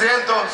cientos,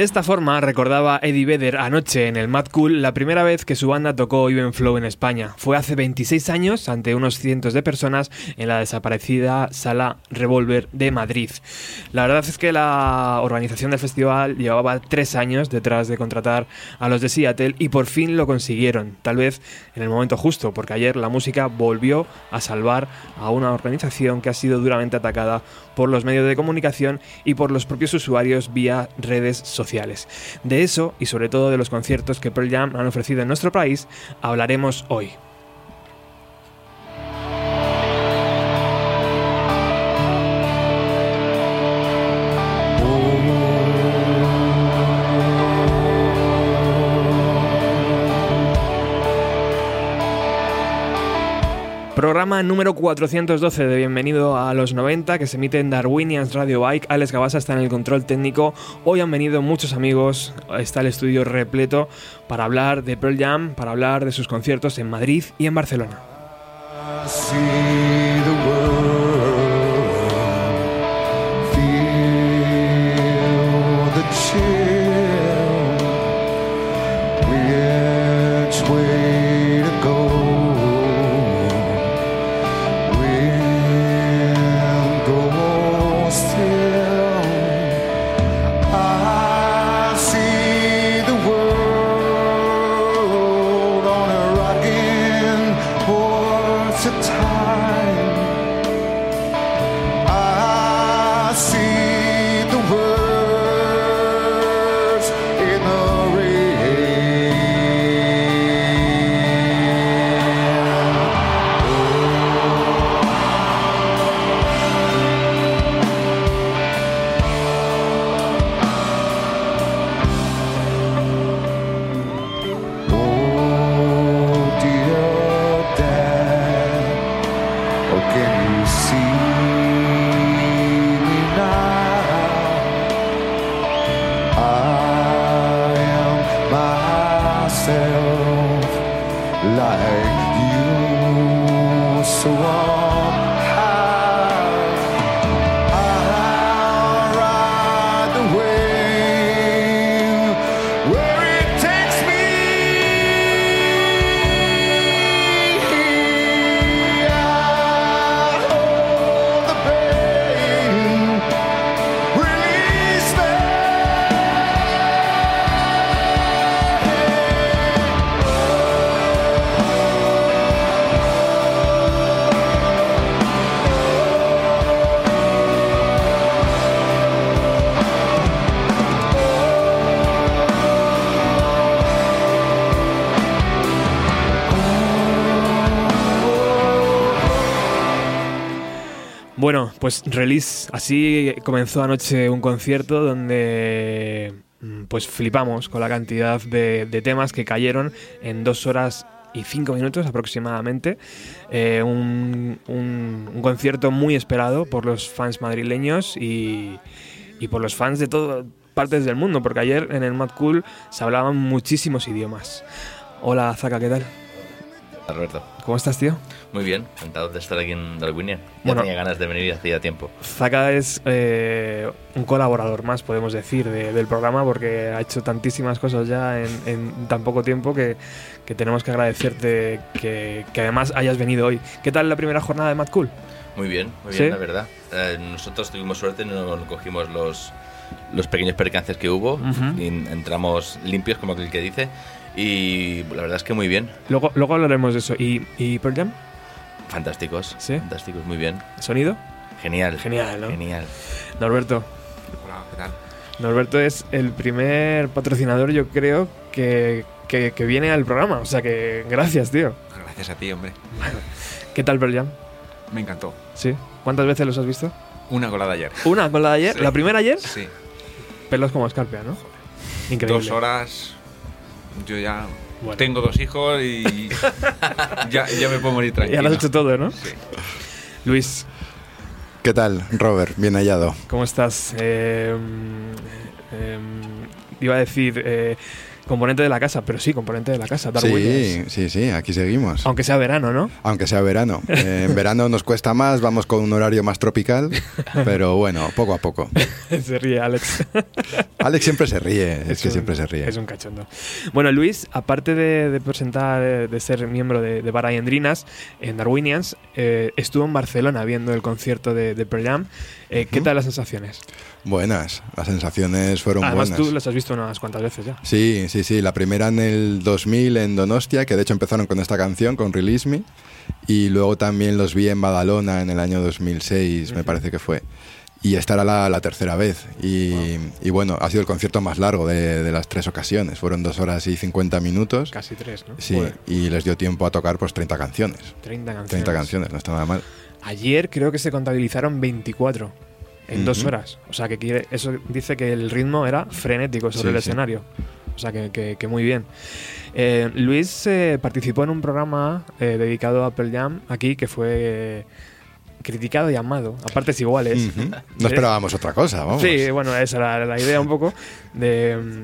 De esta forma recordaba Eddie Vedder anoche en el Mad Cool la primera vez que su banda tocó Even Flow en España. Fue hace 26 años ante unos cientos de personas en la desaparecida Sala Revolver de Madrid. La verdad es que la organización del festival llevaba tres años detrás de contratar a los de Seattle y por fin lo consiguieron, tal vez en el momento justo, porque ayer la música volvió a salvar a una organización que ha sido duramente atacada por los medios de comunicación y por los propios usuarios vía redes sociales De eso y sobre todo de los conciertos que Pearl Jam han ofrecido en nuestro país hablaremos hoy. Programa número 412 de Bienvenido a los 90 que se emite en Darwinians Radio Bike. Alex Gabasa está en el control técnico. Hoy han venido muchos amigos, está el estudio repleto para hablar de Pearl Jam, para hablar de sus conciertos en Madrid y en Barcelona. Bueno, pues release, así comenzó anoche un concierto donde mm, pues flipamos con la cantidad de, temas que cayeron en dos horas y cinco minutos aproximadamente. Eh, un, concierto muy esperado por los fans madrileños y, y por los fans de todas partes del mundo, porque ayer en el Mad Cool se hablaban muchísimos idiomas. Hola Zaka, ¿qué tal? Roberto. ¿Cómo estás, tío? Muy bien, encantado de estar aquí en Darwinia. Ya tenía ganas de venir hacía tiempo. Zaka es eh, un colaborador más, podemos decir, del programa, porque ha hecho tantísimas cosas ya en, tan poco tiempo que, tenemos que agradecerte que, además hayas venido hoy. ¿Qué tal la primera jornada de Mad Cool? Muy bien, muy bien, la verdad. Eh, nosotros tuvimos suerte, no cogimos los, los pequeños percances que hubo, y entramos limpios, como aquel que dice y la verdad es que muy bien. Luego, luego hablaremos de eso. ¿Y, y Pearl Jam? Fantásticos. ¿Sí? Fantásticos, muy bien. ¿Sonido? Genial. Genial, ¿no? Genial. Norberto. Hola, ¿qué tal? Norberto es el primer patrocinador, yo creo, que, que, viene al programa. O sea que gracias, tío. Gracias a ti, hombre. ¿Qué tal Pearl Jam? Me encantó. ¿Sí? ¿Cuántas veces los has visto? Una con la de ayer. ¿Una con la de ayer? ¿La primera ayer? Sí. Pelos como escarpia, ¿no? Increíble. Dos horas yo ya tengo dos hijos y ya, me puedo morir tranquilo. Ya lo has hecho todo, ¿no? Sí. Luis. ¿Qué tal, Robert? Bien hallado. ¿Cómo estás? Eh, iba a decir, eh, componente de la casa, pero sí, componente de la casa. sí, sí, sí, aquí seguimos. Aunque sea verano, ¿no? Aunque sea verano. Eh, en verano nos cuesta más, vamos con un horario más tropical, pero bueno, poco a poco. se ríe Alex. Alex siempre se ríe, es, que siempre se ríe. Es un cachondo. Bueno, Luis, aparte de, presentar, de, ser miembro de, de Bar Andrinas en Darwinians, eh, estuvo en Barcelona viendo el concierto de, de Pearl Jam. Eh, ¿Qué tal las sensaciones? Buenas, las sensaciones fueron Además, buenas. tú las has visto unas cuantas veces ya. Sí, sí, sí. La primera en el 2000 en Donostia, que de hecho empezaron con esta canción, con Release Me. Y luego también los vi en Badalona en el año 2006, me parece que fue. Y esta era la, tercera vez. Y, bueno, ha sido el concierto más largo de, las tres ocasiones. Fueron dos horas y 50 minutos. Casi tres, ¿no? Sí, y les dio tiempo a tocar pues 30 canciones. 30 canciones. 30 canciones, no está nada mal. Ayer creo que se contabilizaron 24 en dos horas. O sea, que quiere, eso dice que el ritmo era frenético sobre el escenario. O sea, que, muy bien. Eh, Luis eh, participó en un programa eh, dedicado a Apple Jam aquí que fue criticado y amado, a partes iguales. No esperábamos otra cosa, vamos. Sí, bueno, esa era la idea un poco de,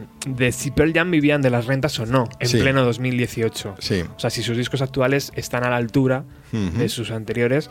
si Pearl Jam vivían de las rentas o no en pleno 2018. Sí. O sea, si sus discos actuales están a la altura de sus anteriores.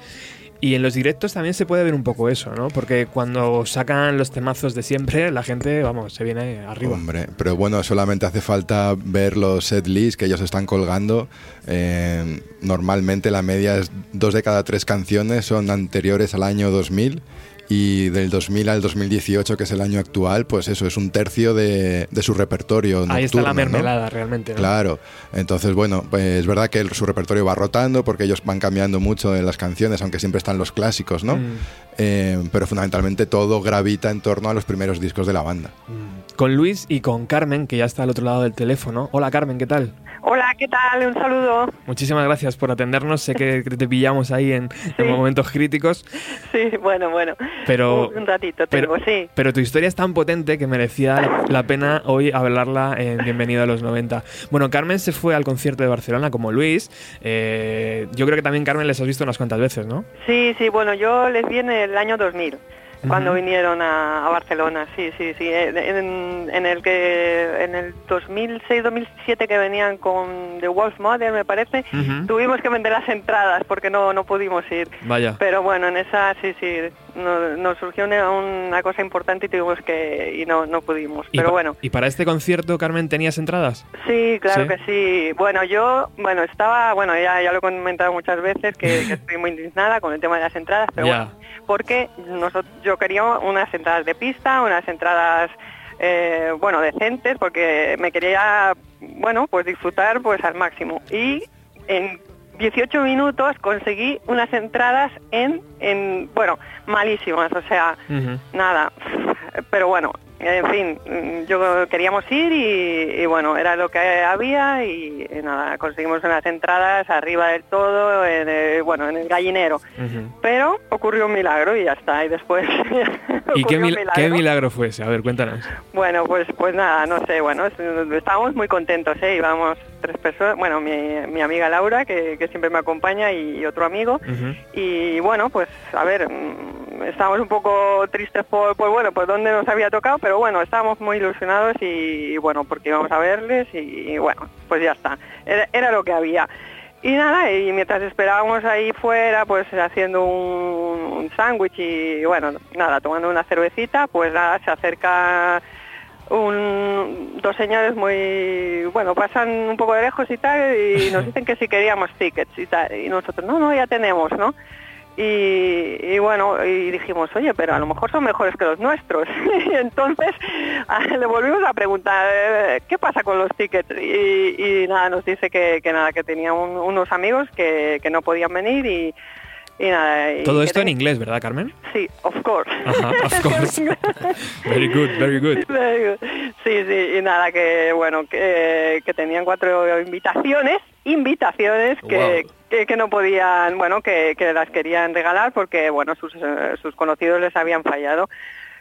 Y en los directos también se puede ver un poco eso, ¿no? Porque cuando sacan los temazos de siempre, la gente, vamos, se viene arriba. Hombre, pero bueno, solamente hace falta ver los set lists que ellos están colgando. Eh, normalmente la media es dos de cada tres canciones son anteriores al año 2000 y del 2000 al 2018, que es el año actual, pues eso, es un tercio de, su repertorio. Nocturno, Ahí está la mermelada realmente. Claro, entonces bueno, pues es verdad que su repertorio va rotando porque ellos van cambiando mucho en las canciones, aunque siempre están los clásicos, ¿no? Mm. Eh, pero fundamentalmente todo gravita en torno a los primeros discos de la banda. Mm. Con Luis y con Carmen, que ya está al otro lado del teléfono. Hola Carmen, ¿qué tal? Hola, ¿qué tal? Un saludo. Muchísimas gracias por atendernos. Sé que te pillamos ahí en, momentos críticos. Sí, bueno, bueno. Pero, un ratito tengo, sí. Pero tu historia es tan potente que merecía la, pena hoy hablarla en Bienvenido a los 90. Bueno, Carmen se fue al concierto de Barcelona como Luis. Eh, yo creo que también Carmen les has visto unas cuantas veces, ¿no? Sí, sí, bueno, yo les vi en el año 2000 cuando vinieron a, Barcelona, sí, sí, sí. En, el que en el 2006-2007 que venían con The Wolf Mother, me parece, tuvimos que vender las entradas porque no no pudimos ir. Vaya. Pero bueno, en esa sí, sí, nos, surgió una, cosa importante y tuvimos que y no no pudimos. Pero bueno. ¿Y para este concierto, Carmen, tenías entradas? Sí, claro que sí. Bueno, yo, bueno, estaba, bueno, ya, ya lo he comentado muchas veces que, estoy muy indignada con el tema de las entradas, pero bueno, porque nosotros, yo quería unas entradas de pista, unas entradas eh, bueno, decentes, porque me quería, bueno, pues disfrutar pues al máximo. Y en 18 minutos conseguí unas entradas en, en bueno, malísimas, o sea, nada. Pero bueno, en fin, yo queríamos ir y, bueno, era lo que había y, nada, conseguimos unas entradas arriba del todo, en el, bueno, en el gallinero. Pero ocurrió un milagro y ya está, y después... ¿Y qué, milagro. fue ese? A ver, cuéntanos. Bueno, pues pues nada, no sé, bueno, estábamos muy contentos, ¿eh? Íbamos tres personas, bueno, mi, amiga Laura, que, siempre me acompaña, y, otro amigo, y bueno, pues a ver, mm, estábamos un poco tristes por, por, bueno, por dónde nos había tocado, pero bueno, estábamos muy ilusionados y, bueno, porque íbamos a verles y, bueno, pues ya está, era, lo que había. Y nada, y mientras esperábamos ahí fuera, pues haciendo un, sándwich y bueno, nada, tomando una cervecita, pues nada, se acerca un, dos señores muy, bueno, pasan un poco de lejos y tal, y nos dicen que si queríamos tickets y tal, y nosotros, no, no, ya tenemos, ¿no? Y, bueno, y dijimos, oye, pero a lo mejor son mejores que los nuestros. y entonces le volvimos a preguntar, eh, ¿qué pasa con los tickets? Y, nada, nos dice que, nada, que tenía unos amigos que, no podían venir y, nada. Todo esto en inglés, ¿verdad, Carmen? Sí, of course. of course. very good, very good. Sí, sí, y nada, que bueno, que, tenían cuatro invitaciones, invitaciones que, que, no podían, bueno, que, las querían regalar porque, bueno, sus, eh, sus conocidos les habían fallado.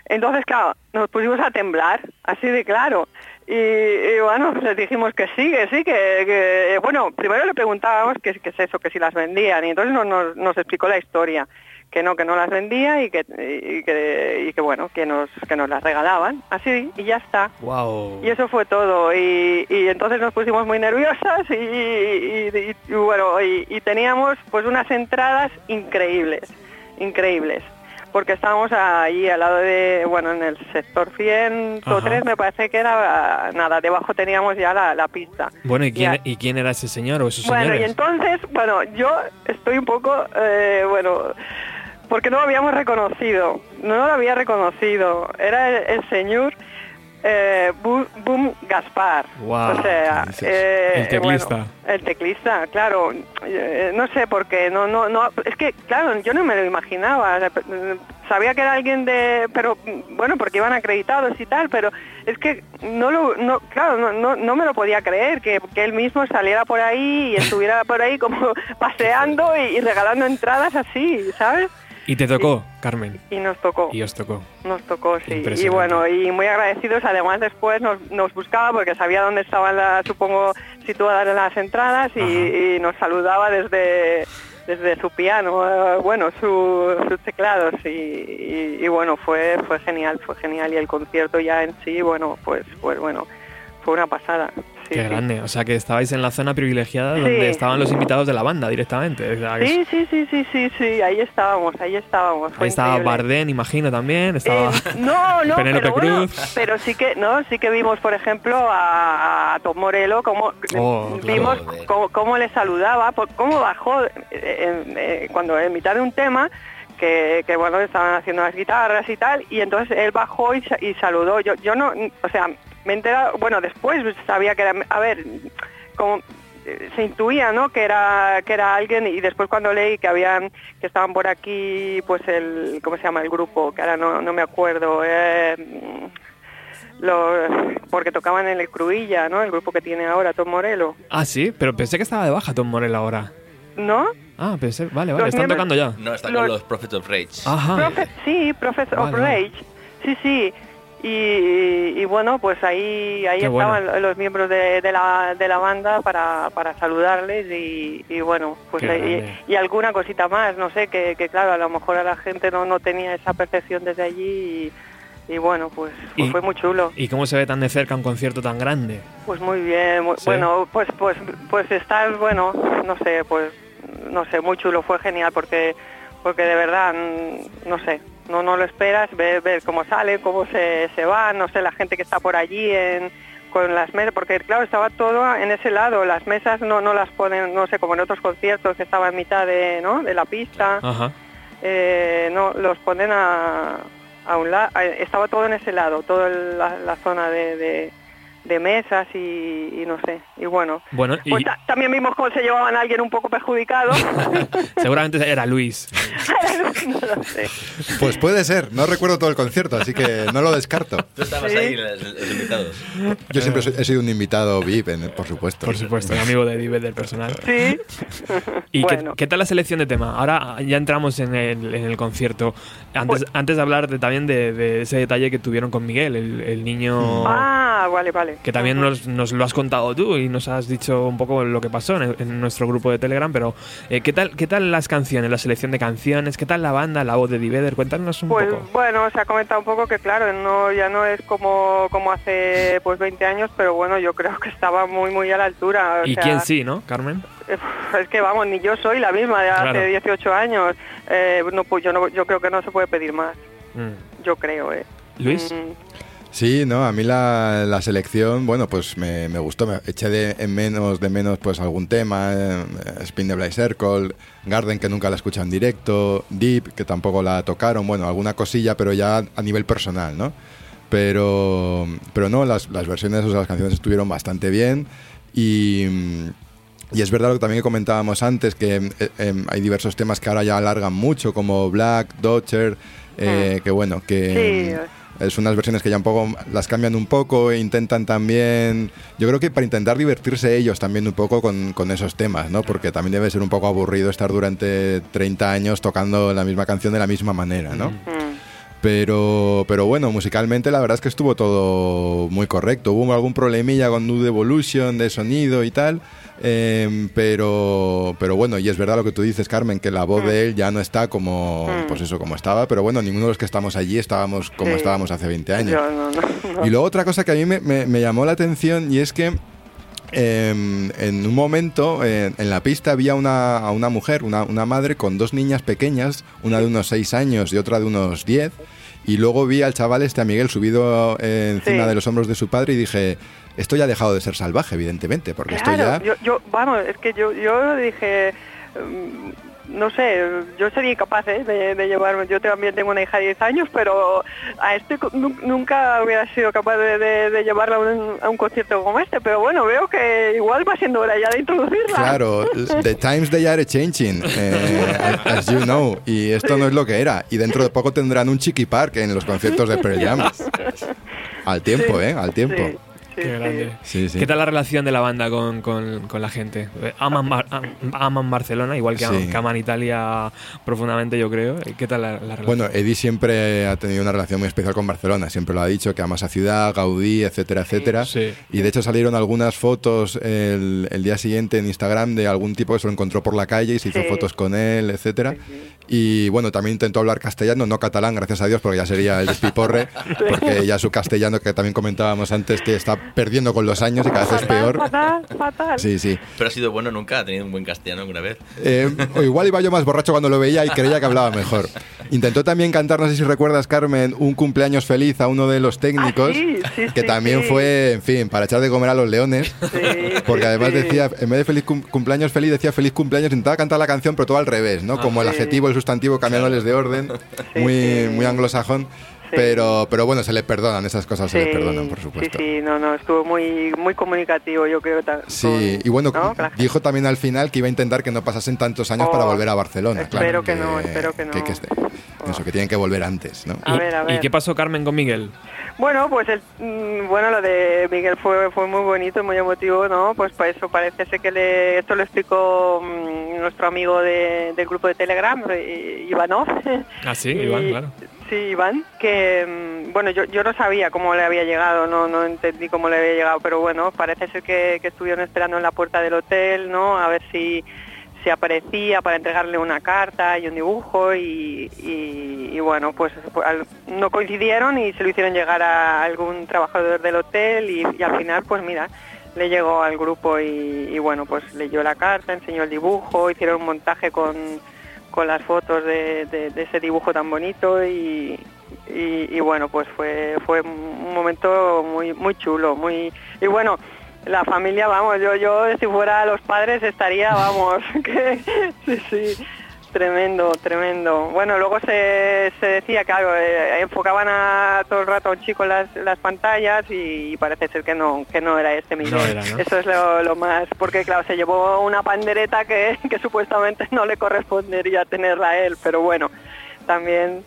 Entonces, claro, nos pusimos a temblar, así de claro. Y, bueno, les dijimos que sí, que sí, que, bueno, primero le preguntábamos qué, es eso, que si las vendían, y entonces nos, nos, explicó la historia que no, que no las vendía y que, y que, y que bueno, que nos, que nos las regalaban, así, y ya está. Wow. Y eso fue todo. Y, y entonces nos pusimos muy nerviosas y, bueno, y teníamos pues unas entradas increíbles, increíbles. Porque estábamos ahí al lado de, bueno, en el sector 103 Ajá. me parece que era, nada, debajo teníamos ya la, la pista. Bueno, ¿y quién. ¿y quién era ese señor o esos Bueno, y señores? entonces, bueno, yo estoy un poco, eh, bueno, porque no lo habíamos reconocido, no lo había reconocido. Era el, el señor eh, Boom Gaspar. O sea, eh, El teclista. bueno, el teclista, claro. Eh, no sé por qué, no, no, no. Es que, claro, yo no me lo imaginaba. Sabía que era alguien de, pero bueno, porque iban acreditados y tal, pero es que no lo, no, claro, no, no, no me lo podía creer que, que él mismo saliera por ahí y estuviera por ahí como paseando y, y regalando entradas así, ¿sabes? Y te tocó, Carmen. Y nos tocó. Y os tocó. Nos tocó, sí. Y bueno, y muy agradecidos. Además, después nos, nos buscaba porque sabía dónde estaban, las, supongo, situadas las entradas y nos saludaba desde desde su piano, eh, bueno, su- sus teclados y, y- y bueno, fue fue genial, fue genial y el concierto ya en sí, bueno, pues pues bueno, fue una pasada. Sí, Qué sí. grande. O sea, que estabais en la zona privilegiada Sí. donde estaban los invitados de la banda directamente. O sea, que Sí, sí, sí, sí, sí, sí, ahí estábamos, ahí estábamos. fue Ahí estaba increíble. Bardén, imagino, también. Estaba... Eh, no, no, Penélope pero, bueno, Cruz. pero sí que, no, sí que vimos, por ejemplo, a, a Tom Morello, cómo Oh, vimos cómo, cómo le saludaba, cómo bajó eh, en- eh, cuando en mitad de un tema que, que, bueno estaban haciendo las guitarras y tal, y entonces él bajó y, y saludó. Yo, yo no, o sea, me he enterado, bueno, después sabía que era, a ver, como eh, se intuía no que era que era alguien y después cuando leí que habían que estaban por aquí pues el cómo se llama el grupo que ahora no, no me acuerdo eh, los- porque tocaban en el Cruilla no el grupo que tiene ahora Tom Morello Ah, sí, pero pensé que estaba de baja Tom Morel ahora. no Ah, pensé, vale, vale, Los están tocando ya. No, está Los- con los Prophets of Rage. Ajá. Prophet- sí Prophet of. Vale. Rage sí sí y, y bueno pues ahí ahí Qué estaban bueno. los miembros de, de la, de la banda para, para saludarles y, y bueno pues ahí- y, alguna cosita más no sé que, que claro a lo mejor a la gente no, no tenía esa percepción desde allí y, y bueno pues, pues fue muy chulo ¿Y cómo se ve tan de cerca un concierto tan grande? pues muy bien, muy- Sí. bueno, pues pues pues estar, bueno, no sé, pues no sé, muy chulo, fue genial porque porque de verdad no sé, no no lo esperas, ver, ver cómo sale, cómo se, se va, no sé, la gente que está por allí en con las mesas, porque claro, estaba todo en ese lado, las mesas no no las ponen, no sé, como en otros conciertos que estaba en mitad de, ¿no? de la pista, Ajá. eh, no los ponen a, a un lado estaba todo en ese lado toda la, la zona de, de- de mesas y, y no sé y bueno Bueno, y pues ta- también vimos cómo se llevaban a alguien un poco perjudicado seguramente era Luis. no lo sé Pues puede ser, no recuerdo todo el concierto, así que no lo descarto. Tú estabas Sí. ahí, los, los invitados. Yo siempre soy- he sido un invitado VIP, en- por supuesto. Por supuesto, amigo de Dive del personal. sí ¿Y qué- bueno qué, tal la selección de tema? Ahora ya entramos en el, en el concierto. Antes, Pues- antes de hablar de- también de, de ese detalle que tuvieron con Miguel, el, el niño ah vale vale que también nos, nos lo has contado tú y nos has dicho un poco lo que pasó en, el- en nuestro grupo de Telegram, pero eh, ¿qué, tal, ¿qué tal las canciones, la selección de canciones? ¿Qué tal la banda, la voz de Diveder? Cuéntanos un Pues poco. bueno, se ha comentado un poco que claro, no ya no es como como hace pues 20 años, pero bueno, yo creo que estaba muy muy a la altura. o ¿Y sea, quién sí, no, Carmen? Es que vamos, ni yo soy la misma de hace Claro. 18 años. Eh, no, pues yo, no, yo creo que no se puede pedir más. Mm. Yo creo, ¿eh? Luis. Mm, Sí, no, a mí la, la selección, bueno, pues me, me gustó. Me eché de, en menos de menos pues algún tema, eh, Spin the Black Circle, Garden, que nunca la he escuchado en directo, Deep, que tampoco la tocaron, bueno, alguna cosilla, pero ya a nivel personal, ¿no? Pero, pero no, las, las versiones, o sea, las canciones estuvieron bastante bien y... Y es verdad lo que también comentábamos antes, que eh, em, hay diversos temas que ahora ya alargan mucho, como Black, Dodger, eh, que bueno, que... Sí. Es unas versiones que ya un poco las cambian un poco e intentan también. Yo creo que para intentar divertirse ellos también un poco con, con esos temas, ¿no? Porque también debe ser un poco aburrido estar durante 30 años tocando la misma canción de la misma manera, ¿no? mm. Pero, pero bueno, musicalmente la verdad es que estuvo todo muy correcto. Hubo algún problemilla con Nude Evolution de sonido y tal, Em, pero, pero bueno, y es verdad lo que tú dices, Carmen, que la voz de él ya no está como, pues eso, como estaba, pero bueno, ninguno de los que estamos allí estábamos como estábamos hace 20 años. y luego otra cosa que a mí me, me llamó la atención y es que Em, en un momento en la pista había una, una mujer, una, una, madre con dos niñas pequeñas, una de unos 6 años y otra de unos 10. Y luego vi al chaval este a Miguel subido encima de los hombros de su padre y dije, esto ya ha dejado de ser salvaje, evidentemente, porque esto ya... Yo, yo, vamos, es que yo, yo dije, em, no sé, yo sería incapaz ¿eh? de, de, llevarme. Yo también tengo una hija de 10 años, pero a este nunca hubiera sido capaz de, llevarla a un, concierto como este. Pero bueno, veo que igual va siendo hora ya de introducirla. Claro, the times they are changing, eh, as you know. Y esto no es lo que era. Y dentro de poco tendrán un Chiqui Park en los conciertos de Pearl Jam. Al tiempo, ¿eh? Al tiempo. Qué grande. ¿Qué tal la relación de la banda con, la gente? Aman, aman, Barcelona, igual que, aman Italia profundamente, yo creo. ¿Qué tal la, relación? Bueno, Eddie siempre ha tenido una relación muy especial con Barcelona. Siempre lo ha dicho, que ama esa ciudad, Gaudí, etcétera, etcétera. Y de hecho salieron algunas fotos el, día siguiente en Instagram de algún tipo que se lo encontró por la calle y se hizo fotos con él, etcétera. Y bueno, también intentó hablar castellano, no catalán, gracias a Dios, porque ya sería el despiporre, porque ya su castellano, que también comentábamos antes, que está perdiendo con los años y cada vez es peor. Fatal, fatal. Sí, sí. Pero ha sido bueno nunca, ha tenido un buen castellano alguna vez. Eh, o igual iba yo más borracho cuando lo veía y creía que hablaba mejor. Intentó también cantar, no sé si recuerdas, Carmen, un cumpleaños feliz a uno de los técnicos, ah, que también fue, en fin, para echar de comer a los leones, porque además decía, en vez de feliz cumpleaños feliz, decía feliz cumpleaños, intentaba cantar la canción, pero todo al revés, ¿no? Ah, Como el adjetivo, el sustantivo cambiándoles de orden, muy, muy anglosajón. Pero, pero bueno, se le perdonan, esas cosas se le perdonan, por supuesto. Sí, sí, no, no, estuvo muy, muy comunicativo, yo creo. Sí, y bueno, dijo también al final que iba a intentar que no pasasen tantos años para oh, volver a Barcelona. Espero que, no, espero que no. Que, Eso, que tienen que volver antes, ¿no? A ver, a ver. ¿Y qué pasó, Carmen, con Miguel? Bueno, pues el, mm, bueno, lo de Miguel fue, fue muy bonito, muy emotivo, ¿no? Pues para eso parece ser que le, esto lo explicó mm, nuestro amigo de, del grupo de Telegram, eh, Ivanov. Ah, sí, Iván, claro. Sí, Iván, que mm, bueno, yo, yo no sabía cómo le había llegado, no, no entendí cómo le había llegado, pero bueno, parece ser que, que estuvieron esperando en la puerta del hotel, ¿no? A ver si se aparecía para entregarle una carta y un dibujo y, bueno, pues, pues no coincidieron y se lo hicieron llegar a algún trabajador del hotel y, al final pues mira, le llegó al grupo y, bueno, pues leyó la carta, enseñó el dibujo, hicieron un montaje con con las fotos de, ese dibujo tan bonito y, y, bueno pues fue fue un momento muy muy chulo muy y bueno la familia vamos yo yo si fuera los padres estaría vamos que sí sí Tremendo, tremendo. Bueno, luego se, se decía, claro, eh, enfocaban a todo el rato a un chico las, las pantallas y parece ser que no, que no era este mismo. Eso es lo, más, porque claro, se llevó una pandereta que, que supuestamente no le correspondería tenerla a él, pero bueno, también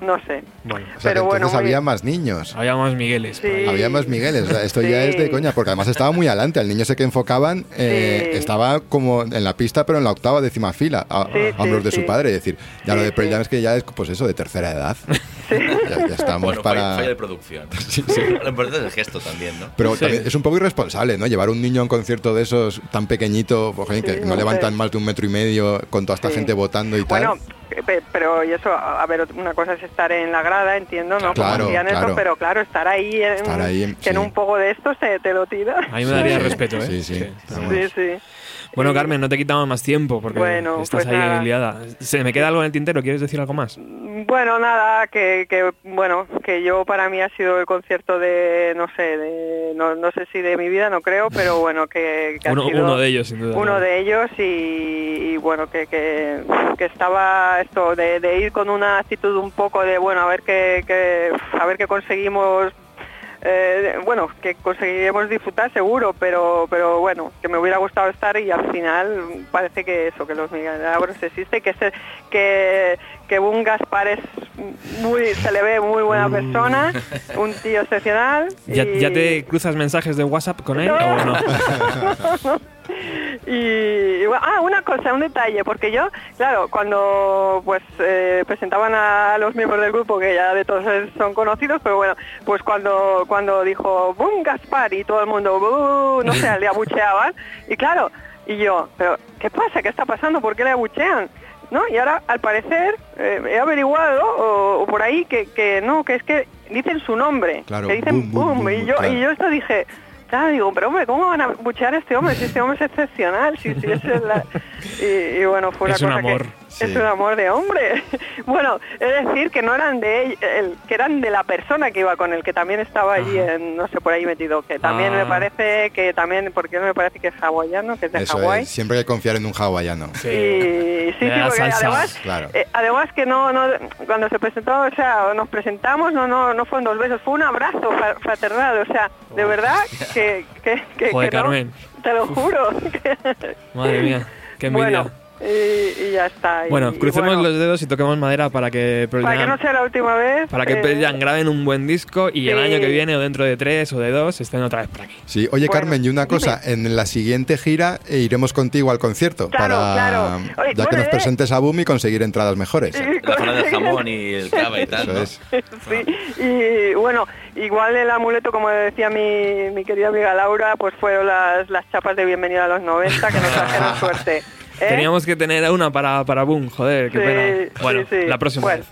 no sé. Bueno, pero bueno, había más niños. Había más Migueles. Había más Migueles. esto ya es de coña, porque además estaba muy adelante. El niño sé que enfocaban eh, estaba como en la pista, pero en la octava décima fila, a, hombros de su padre. Es decir, ya lo de Pearl Jam es que ya es pues eso, de tercera edad. Ya, estamos para. Falla de producción. Lo importante es el gesto también, ¿no? Pero también es un poco irresponsable, ¿no? Llevar un niño a un concierto de esos tan pequeñito, pues, que no levantan más de un metro y medio con toda esta gente votando y tal. Bueno, pero y eso, a ver, una cosa es estar en la grada, entiendo, ¿no? Claro, Eso, pero claro, estar ahí, en, que en un poco de esto se te lo tira. A mí me daría respeto, ¿eh? Sí, sí. Sí, sí. Bueno, Carmen, no te quitamos más tiempo porque estás pues ahí liada. ¿Se me queda algo en el tintero? ¿Quieres decir algo más? Bueno, nada, que, que bueno, que yo para mí ha sido el concierto de, no sé, de, no, no sé si de mi vida, no creo, pero bueno, que, uno, uno, de ellos, sin duda. Uno de ellos y, bueno, que, que, estaba esto de, de, ir con una actitud un poco de, bueno, a ver qué, a ver qué conseguimos eh, bueno, que conseguiremos disfrutar seguro, pero, pero bueno, que me hubiera gustado estar y al final parece que eso, que los milagros existen, que, se, que, que un Gaspar es muy, se le ve muy buena mm. persona, un tío excepcional. ¿Ya, te cruzas mensajes de WhatsApp con él o no? y, ah, una cosa, un detalle, porque yo, claro, cuando pues eh, presentaban a los miembros del grupo, que ya de todos son conocidos, pero bueno, pues cuando cuando dijo ¡Bum, Gaspar! y todo el mundo no sé, le abucheaban, y claro, y yo, pero ¿qué pasa? ¿Qué está pasando? ¿Por qué le abuchean? ¿No? Y ahora, al parecer, eh, he averiguado, o, por ahí, que, que no, que es que dicen su nombre, que dicen boom, y, yo, y yo esto dije, digo, pero hombre, ¿cómo van a buchear a este hombre? Si este hombre es excepcional, si, si es la... y, bueno, fue una es un amor. Es un amor de hombre. bueno, es decir, que no eran de él, que eran de la persona que iba con él, que también estaba allí, en, no sé, por ahí metido, que también me ah. parece que también, porque no me parece que es hawaiano, que es de Hawái. siempre hay que confiar en un hawaiano. Sí, sí, sí, porque además, eh, además que no, no, cuando se presentó, o sea, nos presentamos, no, no, no fueron dos besos, fue un abrazo fraternal, o sea, de verdad que, que, que, Carmen. te lo juro. Madre mía, qué envidia. Bueno, y, ya está. Bueno, crucemos los dedos y toquemos madera para que Para que no sea la última vez. Para que eh, graben un buen disco y el año que viene o dentro de tres o de dos estén otra vez por aquí. Sí, oye Carmen, y una cosa, en la siguiente gira eh, iremos contigo al concierto para ya que nos presentes a Boom y conseguir entradas mejores. La zona del jamón y el cava y tal. sí, y bueno, igual el amuleto, como decía mi, mi querida amiga Laura, pues fueron las, las chapas de bienvenida a los 90 que nos trajeron suerte. ¿Eh? Teníamos que tener una para, para Boom, joder, qué pena. Bueno, la próxima pues, vez.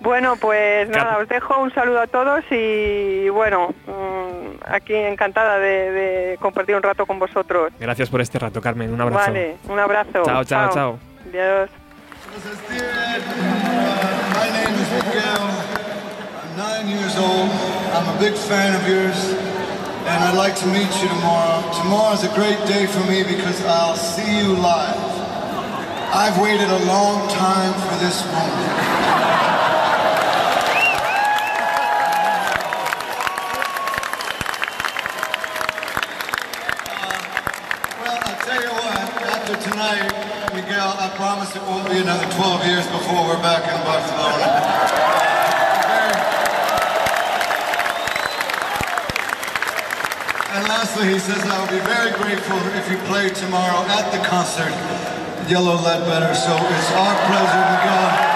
Bueno, pues nada, os dejo un saludo a todos y bueno, mm, aquí encantada de, compartir un rato con vosotros. Gracias por este rato, Carmen. Un abrazo. Vale, un abrazo. Chao, chao, chao. Adiós. And I'd like to meet you tomorrow. Tomorrow is a great day for me because I'll see you live. I've waited a long time for this moment. Uh, well, I'll tell you what, after tonight, Miguel, I promise it won't be another 12 years before we're back in Barcelona. And lastly, he says, I would be very grateful if you played tomorrow at the concert, Yellow Ledbetter. So it's our pleasure, Miguel.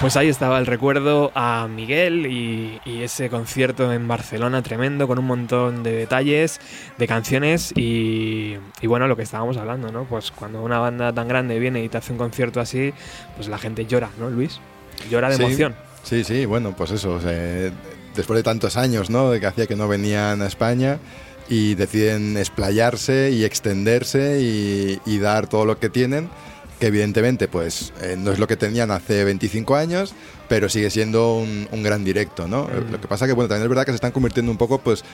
Pues ahí estaba el recuerdo a Miguel y, ese concierto en Barcelona tremendo con un montón de detalles, de canciones y, bueno, lo que estábamos hablando, ¿no? Pues cuando una banda tan grande viene y te hace un concierto así, pues la gente llora, ¿no, Luis? Llora de emoción. Sí, sí, bueno, pues eso, después de tantos años, ¿no? De que hacía que no venían a España y deciden explayarse y extenderse y dar todo lo que tienen que evidentemente pues eh, no es lo que tenían hace 25 años, pero sigue siendo un, gran directo, ¿no? Mm. Lo que pasa que, bueno, también es verdad que se están convirtiendo un poco, pues,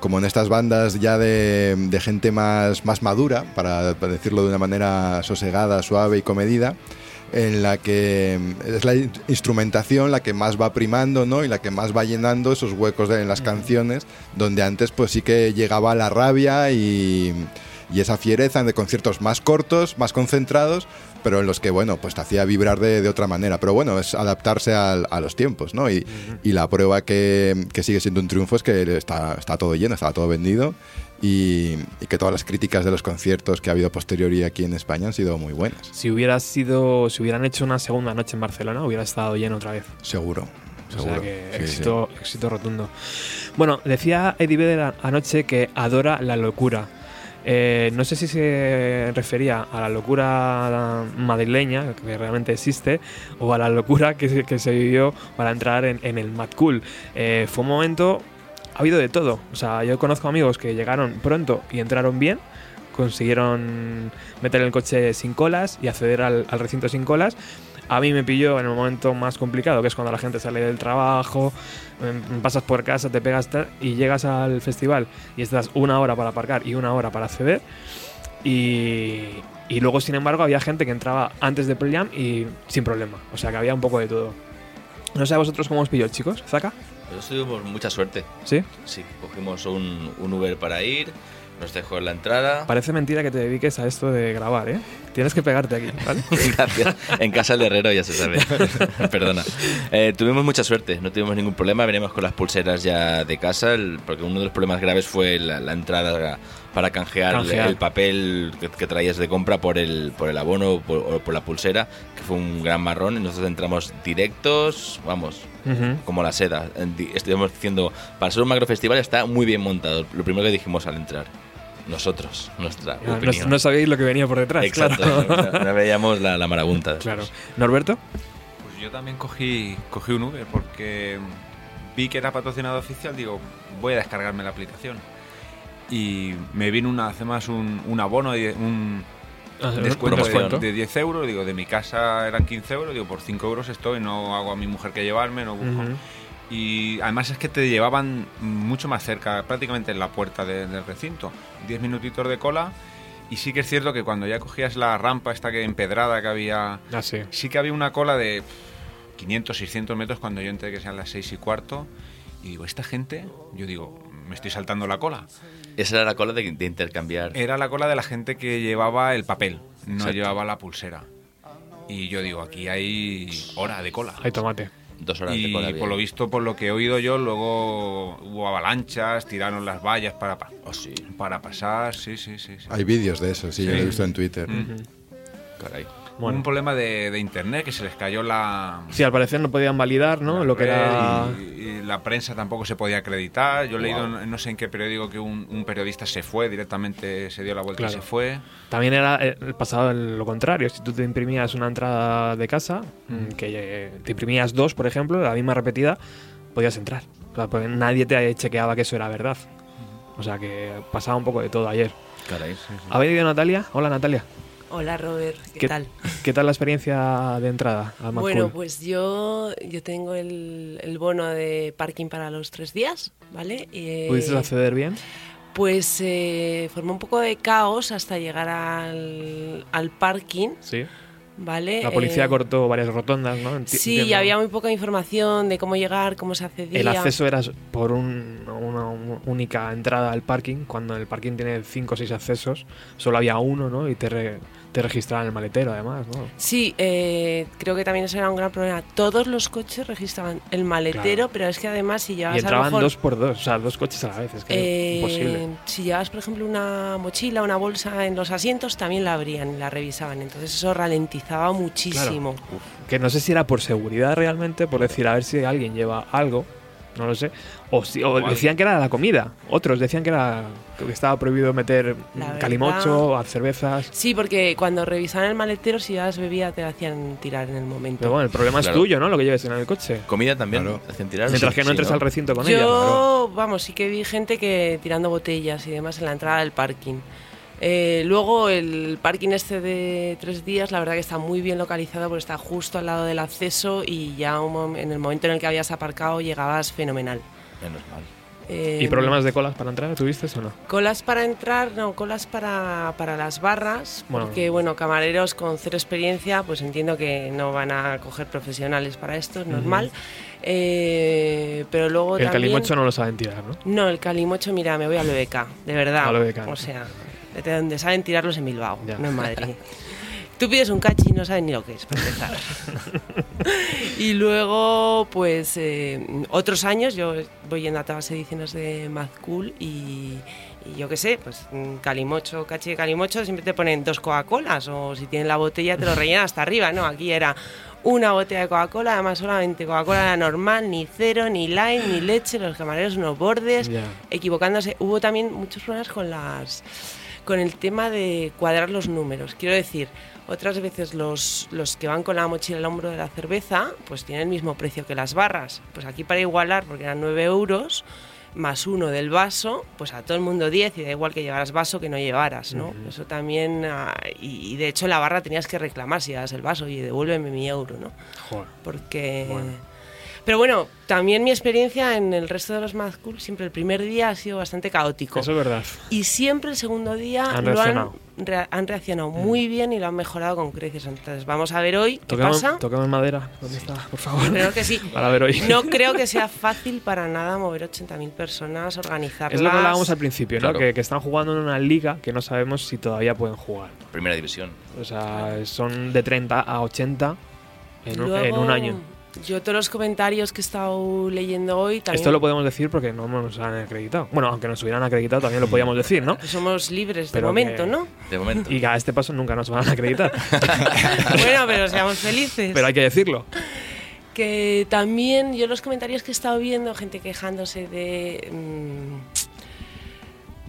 como en estas bandas ya de, gente más, más madura, para, decirlo de una manera sosegada, suave y comedida, en la que es la instrumentación la que más va primando, ¿no? Y la que más va llenando esos huecos en las mm. canciones, donde antes pues sí que llegaba la rabia y y esa fiereza de conciertos más cortos, más concentrados, pero en los que, bueno, pues te hacía vibrar de, otra manera. Pero bueno, es adaptarse a, los tiempos, ¿no? Y, la prueba que, sigue siendo un triunfo es que está, está todo lleno, está todo vendido y, que todas las críticas de los conciertos que ha habido posterior y aquí en España han sido muy buenas. Si hubiera sido, si hubieran hecho una segunda noche en Barcelona, hubiera estado lleno otra vez. Seguro. Seguro. O sea que éxito, éxito rotundo. Bueno, decía Eddie Vedder anoche que adora la locura. Eh, no sé si se refería a la locura madrileña, que realmente existe, o a la locura que, se vivió para entrar en, el Mad Cool. Eh, fue un momento, ha habido de todo. O sea, yo conozco amigos que llegaron pronto y entraron bien, consiguieron meter el coche sin colas y acceder al recinto sin colas a mí me pilló en el momento más complicado, que es cuando la gente sale del trabajo, em, pasas por casa, te pegas y llegas al festival y estás una hora para aparcar y una hora para acceder. Y, Y luego, sin embargo, había gente que entraba antes de Pearl y sin problema. O sea que había un poco de todo. No sé a vosotros cómo os pilló, chicos. ¿Zaka? Nosotros tuvimos mucha suerte. ¿Sí? Sí, cogimos un, un Uber para ir, nos dejó en la entrada. Parece mentira que te dediques a esto de grabar, ¿eh? Tienes que pegarte aquí, ¿vale? Gracias. En casa del herrero ya se sabe. Perdona. Eh, tuvimos mucha suerte, no tuvimos ningún problema. Venimos con las pulseras ya de casa, porque uno de los problemas graves fue la, la entrada para canjear, Canjear. El, el papel que, que traías de compra por el, por el abono o por, o por la pulsera, que fue un gran marrón. Y nosotros entramos directos, vamos, como la seda. Estuvimos diciendo, para ser un macro festival está muy bien montado. Lo primero que dijimos al entrar. Nosotros, nuestra Ah, No, opinión. no sabéis lo que venía por detrás, Exacto, claro. no, no veíamos la, la marabunta. claro. ¿Norberto? Pues yo también cogí, cogí un Uber porque vi que era patrocinado oficial, digo, voy a descargarme la aplicación. Y me vino una, hace más un, un abono, de, un Ah, descuento, de-. De, 10 euros, digo, de mi casa eran 15 euros, digo, por 5 euros estoy, no hago a mi mujer que llevarme, no busco. Y además es que te llevaban mucho más cerca, prácticamente en la puerta de- del recinto. 10 minutitos de cola. Y sí que es cierto que cuando ya cogías la rampa esta que empedrada que había Ah, sí. sí que había una cola de 500, 600 metros cuando yo entré, que sean las 6 y cuarto. Y digo, esta gente, yo digo, me estoy saltando la cola. Esa era la cola de, de intercambiar. Era la cola de la gente que llevaba el papel, no Exacto. llevaba la pulsera. Y yo digo, aquí hay hora de cola. Hay tomate. Dos horas de Y por lo visto, por lo que he oído yo, luego hubo avalanchas, tiraron las vallas para, pa- Oh, sí. para pasar. Sí, sí, sí. sí. Hay vídeos de eso, sí, yo lo he visto en Twitter. Caray. Bueno. Un problema de, de internet, que se les cayó la, Sí, al parecer no podían validar, ¿no? Lo que era... Y, y la prensa tampoco se podía acreditar. Yo he leído, en- no sé en qué periódico, que un, un periodista se fue directamente, se dio la vuelta y se fue. También era eh, el pasado lo contrario. Si tú te imprimías una entrada de casa, Mm. que eh, te imprimías dos, por ejemplo, la misma repetida, podías entrar. O sea, porque nadie te chequeaba que eso era verdad. O sea que pasaba un poco de todo ayer. Caray. ¿Ha venido Natalia? Hola Natalia. Hola Robert, ¿qué, tal? ¿Qué tal la experiencia de entrada a Mad Bueno, pues yo, yo tengo el, el bono de parking para los tres días, ¿vale? Y, ¿Pudiste acceder bien? Pues eh, formó un poco de caos hasta llegar al, al parking, Sí. ¿vale? La policía Eh, cortó varias rotondas, ¿no? Enti- Sí, entiendo. había muy poca información de cómo llegar, cómo se accedía. El acceso era por un- una un- única entrada al parking. Cuando el parking tiene cinco o seis accesos, solo había uno, ¿no? Y te, re- te registraban el maletero, además, ¿no? Sí, eh, creo que también eso era un gran problema. Todos los coches registraban el maletero, Claro. pero es que además si llevas Y a lo entraban mejor, dos por dos, o sea, dos coches a la vez. Es que eh, imposible. si llevas, por ejemplo, una mochila, una bolsa en los asientos, también la abrían la revisaban. Entonces eso ralentizaba muchísimo. Que no sé si era por seguridad realmente, por decir, a ver si alguien lleva algo, no lo sé. O, si, o decían que era la comida. Otros decían que era que estaba prohibido meter La verdad- calimocho, cervezas. Sí, porque cuando revisaban el maletero, si llevas bebida, te la hacían tirar en el momento. Pero bueno, el problema Claro. es tuyo, ¿no? Lo que lleves en el coche. Comida también. Claro. Hacen tirar. Mientras Sí, que no sí, entres ¿no? al recinto con Yo, ella. claro. vamos, sí que vi gente que tirando botellas y demás en la entrada del parking. Eh, luego el parking este de tres días, la verdad que está muy bien localizado porque está justo al lado del acceso y ya un en el momento en el que habías aparcado llegabas fenomenal. Menos mal. Eh, ¿Y problemas de colas para entrar? ¿Tuviste o no? Colas para entrar, no, colas para, para las barras, Bueno. porque bueno, camareros con cero experiencia, pues entiendo que no van a coger profesionales para esto, es normal. Eh, pero luego El también... calimocho no lo saben tirar, ¿no? No, el calimocho, mira, me voy al BBK, de verdad. Al BBK. O sea, de donde saben tirarlos en Bilbao, Ya. no en Madrid. Tú pides un cachi y no sabes ni lo que es, para empezar. y luego, pues, eh, otros años, yo voy yendo a todas las ediciones de Mad Cool y, y yo qué sé, pues, calimocho, cachi de calimocho, siempre te ponen dos Coca-Colas o si tienen la botella te lo rellenan hasta arriba, ¿no? Aquí era una botella de Coca-Cola, además solamente Coca-Cola era normal, ni cero, ni lime, ni leche, los camareros unos bordes, equivocándose. Hubo también muchos problemas con las con el tema de cuadrar los números. Quiero decir, otras veces los, los que van con la mochila al hombro de la cerveza, pues tienen el mismo precio que las barras. Pues aquí para igualar, porque eran 9 euros, más uno del vaso, pues a todo el mundo 10 y da igual que llevaras vaso que no llevaras, ¿no? Eso también, ah, y, y de hecho en la barra tenías que reclamar si llevas el vaso y devuélveme mi euro, ¿no? Joder. porque... Bueno. Pero bueno, también mi experiencia en el resto de los Mad Cool, siempre el primer día ha sido bastante caótico. Eso es verdad. Y siempre el segundo día Han lo reaccionado. han, rea- han reaccionado muy bien y lo han mejorado con creces. Entonces vamos a ver hoy qué pasa. toquemos madera. ¿Dónde está? Por favor. Creo que sí. Para ver hoy. No creo que sea fácil para nada mover 80.000 personas, organizarlas. Es lo que hablábamos al principio, ¿no? Claro. Que, que están jugando en una liga que no sabemos si todavía pueden jugar. Primera división. O sea, son de 30 a 80 en, un, Luego, en un año. Yo todos los comentarios que he estado leyendo hoy también... Esto lo podemos decir porque no nos han acreditado. Bueno, aunque nos hubieran acreditado también lo podíamos decir, ¿no? Somos libres de momento, que- ¿no? De momento. Y a este paso nunca nos van a acreditar. bueno, pero seamos felices. Pero hay que decirlo. Que también yo los comentarios que he estado viendo, gente quejándose de. mm,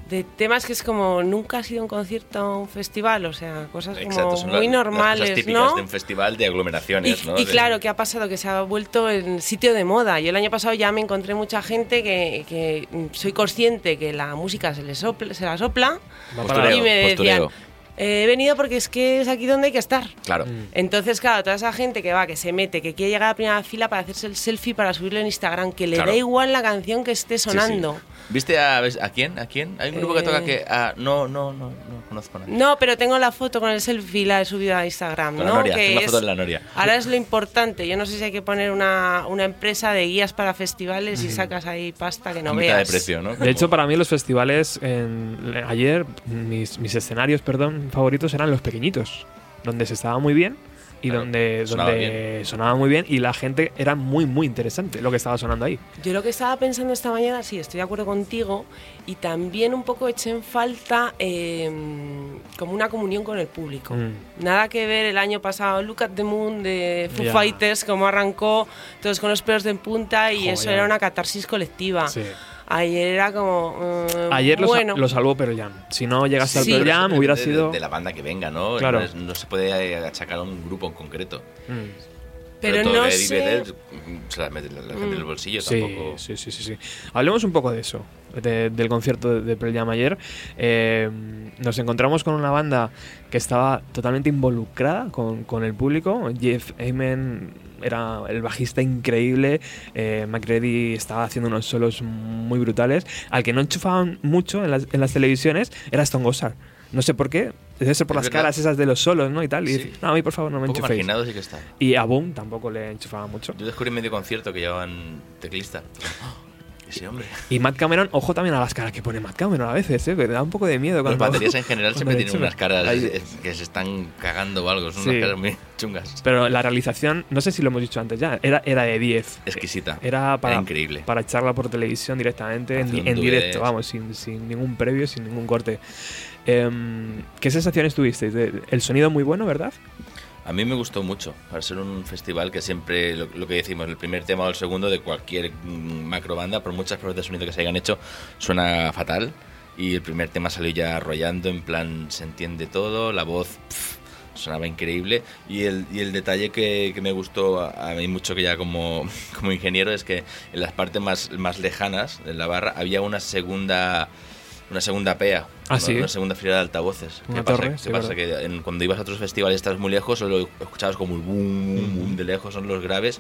de temas que es como nunca ha sido un concierto o un festival, o sea, cosas Exacto, como son muy la- las normales, cosas típicas ¿no? de un festival de aglomeraciones, Y, ¿no? y De- claro, ¿qué ha pasado? Que se ha vuelto en sitio de moda. Yo el año pasado ya me encontré mucha gente que, que, soy consciente que la música se, le sopla, se la sopla Postureo, y me decían, postureo. "Eh, he venido porque es que es aquí donde hay que estar. Claro. Mm. Entonces, claro, toda esa gente que va, que se mete, que quiere llegar a la primera fila para hacerse el selfie, para subirlo en Instagram, que le Claro. da igual la canción que esté Sí, sí. ¿Viste a, a quién? ¿A quién? Hay un grupo que Eh. toca que. ah, no, no, no, no conozco a nadie. No, pero tengo la foto con el selfie, la he subido a Instagram, Con la ¿no? Noria, que tengo la es- foto de la Noria. Ahora es lo importante. Yo no sé si hay que poner una, una empresa de guías para festivales y sacas ahí pasta que no A mitad veas. de precio, ¿no? De hecho, para mí los festivales, en- ayer, mis, mis escenarios, perdón, favoritos eran los pequeñitos, donde se estaba muy bien y Claro, donde, sonaba donde sonaba muy bien y la gente era muy, muy interesante lo que estaba sonando ahí. Yo lo que estaba pensando esta mañana, sí, estoy de acuerdo contigo, y también un poco eché en falta eh, como una comunión con el público. Mm. Nada que ver el año pasado, Look at the Moon de Foo Ya. Fighters, como arrancó, todos con los pelos de punta, y Joder. eso era una catarsis colectiva. Sí. Ayer era como. mm, Ayer bueno, lo salvó Pearl Jam. Si no llegaste Sí. al Pearl Pero Jam, hubiera sido... De, de la banda que venga, ¿no? Claro. No, es- no se puede achacar a un grupo en concreto. Mm. pero todo no sé. Vedder, mm, se la mete la, la gente en el bolsillo Sí, tampoco. sí, sí, sí, sí. Hablemos un poco de eso, de- del concierto de, de Pearl Jam ayer. Eh, nos encontramos con una banda que estaba totalmente involucrada con, con el público. Jeff Amen era el bajista increíble. Eh, estaba haciendo unos solos muy brutales. Al que no enchufaban mucho en las, en las televisiones era Stone Gossard. No sé por qué. Debe ser por Es las verdad. caras esas de los solos, ¿no? Y tal. Y Sí. dice, no, a mí por favor no me enchuféis. sí que está. Y a Boom tampoco le enchufaba mucho. Yo descubrí en medio concierto que llevaban teclista. Y Matt Cameron, ojo también a las caras que pone Matt Cameron a veces, ¿eh? que da un poco de miedo. Cuando- baterías en general siempre tienen unas caras que se están cagando o algo. Son Sí. unas caras muy chungas. Pero la realización, no sé si lo hemos dicho antes ya, era, era de 10. Exquisita. Era para, increíble. para echarla por televisión directamente, en, directo, vamos, sin, sin ningún previo, sin ningún corte. Em, ¿Qué sensaciones tuvisteis? El sonido muy bueno, ¿verdad? A mí me gustó mucho, para ser un festival que siempre, lo, que decimos, el primer tema o el segundo de cualquier mm, macro banda, por muchas pruebas de sonido que se hayan hecho, suena fatal. Y el primer tema salió ya arrollando, en plan se entiende todo, la voz sonaba increíble. Y el, y el detalle que, que me gustó a, a mí mucho, que ya como, como ingeniero, es que en las partes más, más lejanas de la barra había una segunda una segunda PEA, Ah, una, sí. una segunda fila de altavoces. ¿Qué pasa? torre, ¿Qué sí, pasa? Que en- cuando ibas a otros festivales estás muy lejos, solo escuchabas como el boom, boom, boom de lejos, son los graves.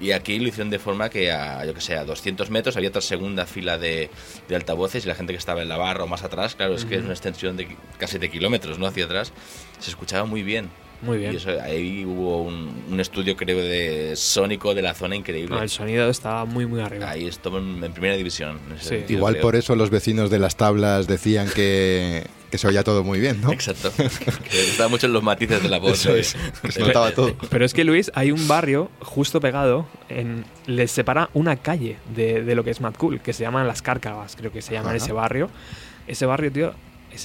Y aquí lo hicieron de forma que a, yo que sé, a 200 metros había otra segunda fila de, de altavoces y la gente que estaba en la barra o más atrás, claro, es que es una extensión de casi de kilómetros, ¿no? Hacia atrás, se escuchaba muy bien. Muy bien. Y eso, ahí hubo un, un estudio, creo, de sónico de la zona increíble. No, el sonido estaba muy, muy arriba. Ahí estuvo en, en primera división. en Sí. sentido, Igual creo. por eso los vecinos de las tablas decían que, que se oía todo muy bien, ¿no? Exacto. que estaba mucho en los matices de la voz. Eso es, que se notaba todo. Pero es que Luis, hay un barrio justo pegado, en, les separa una calle de, de lo que es Mad Cool, que se llaman Las Cárcavas, creo que se llama Ajá. ese barrio. Ese barrio, tío,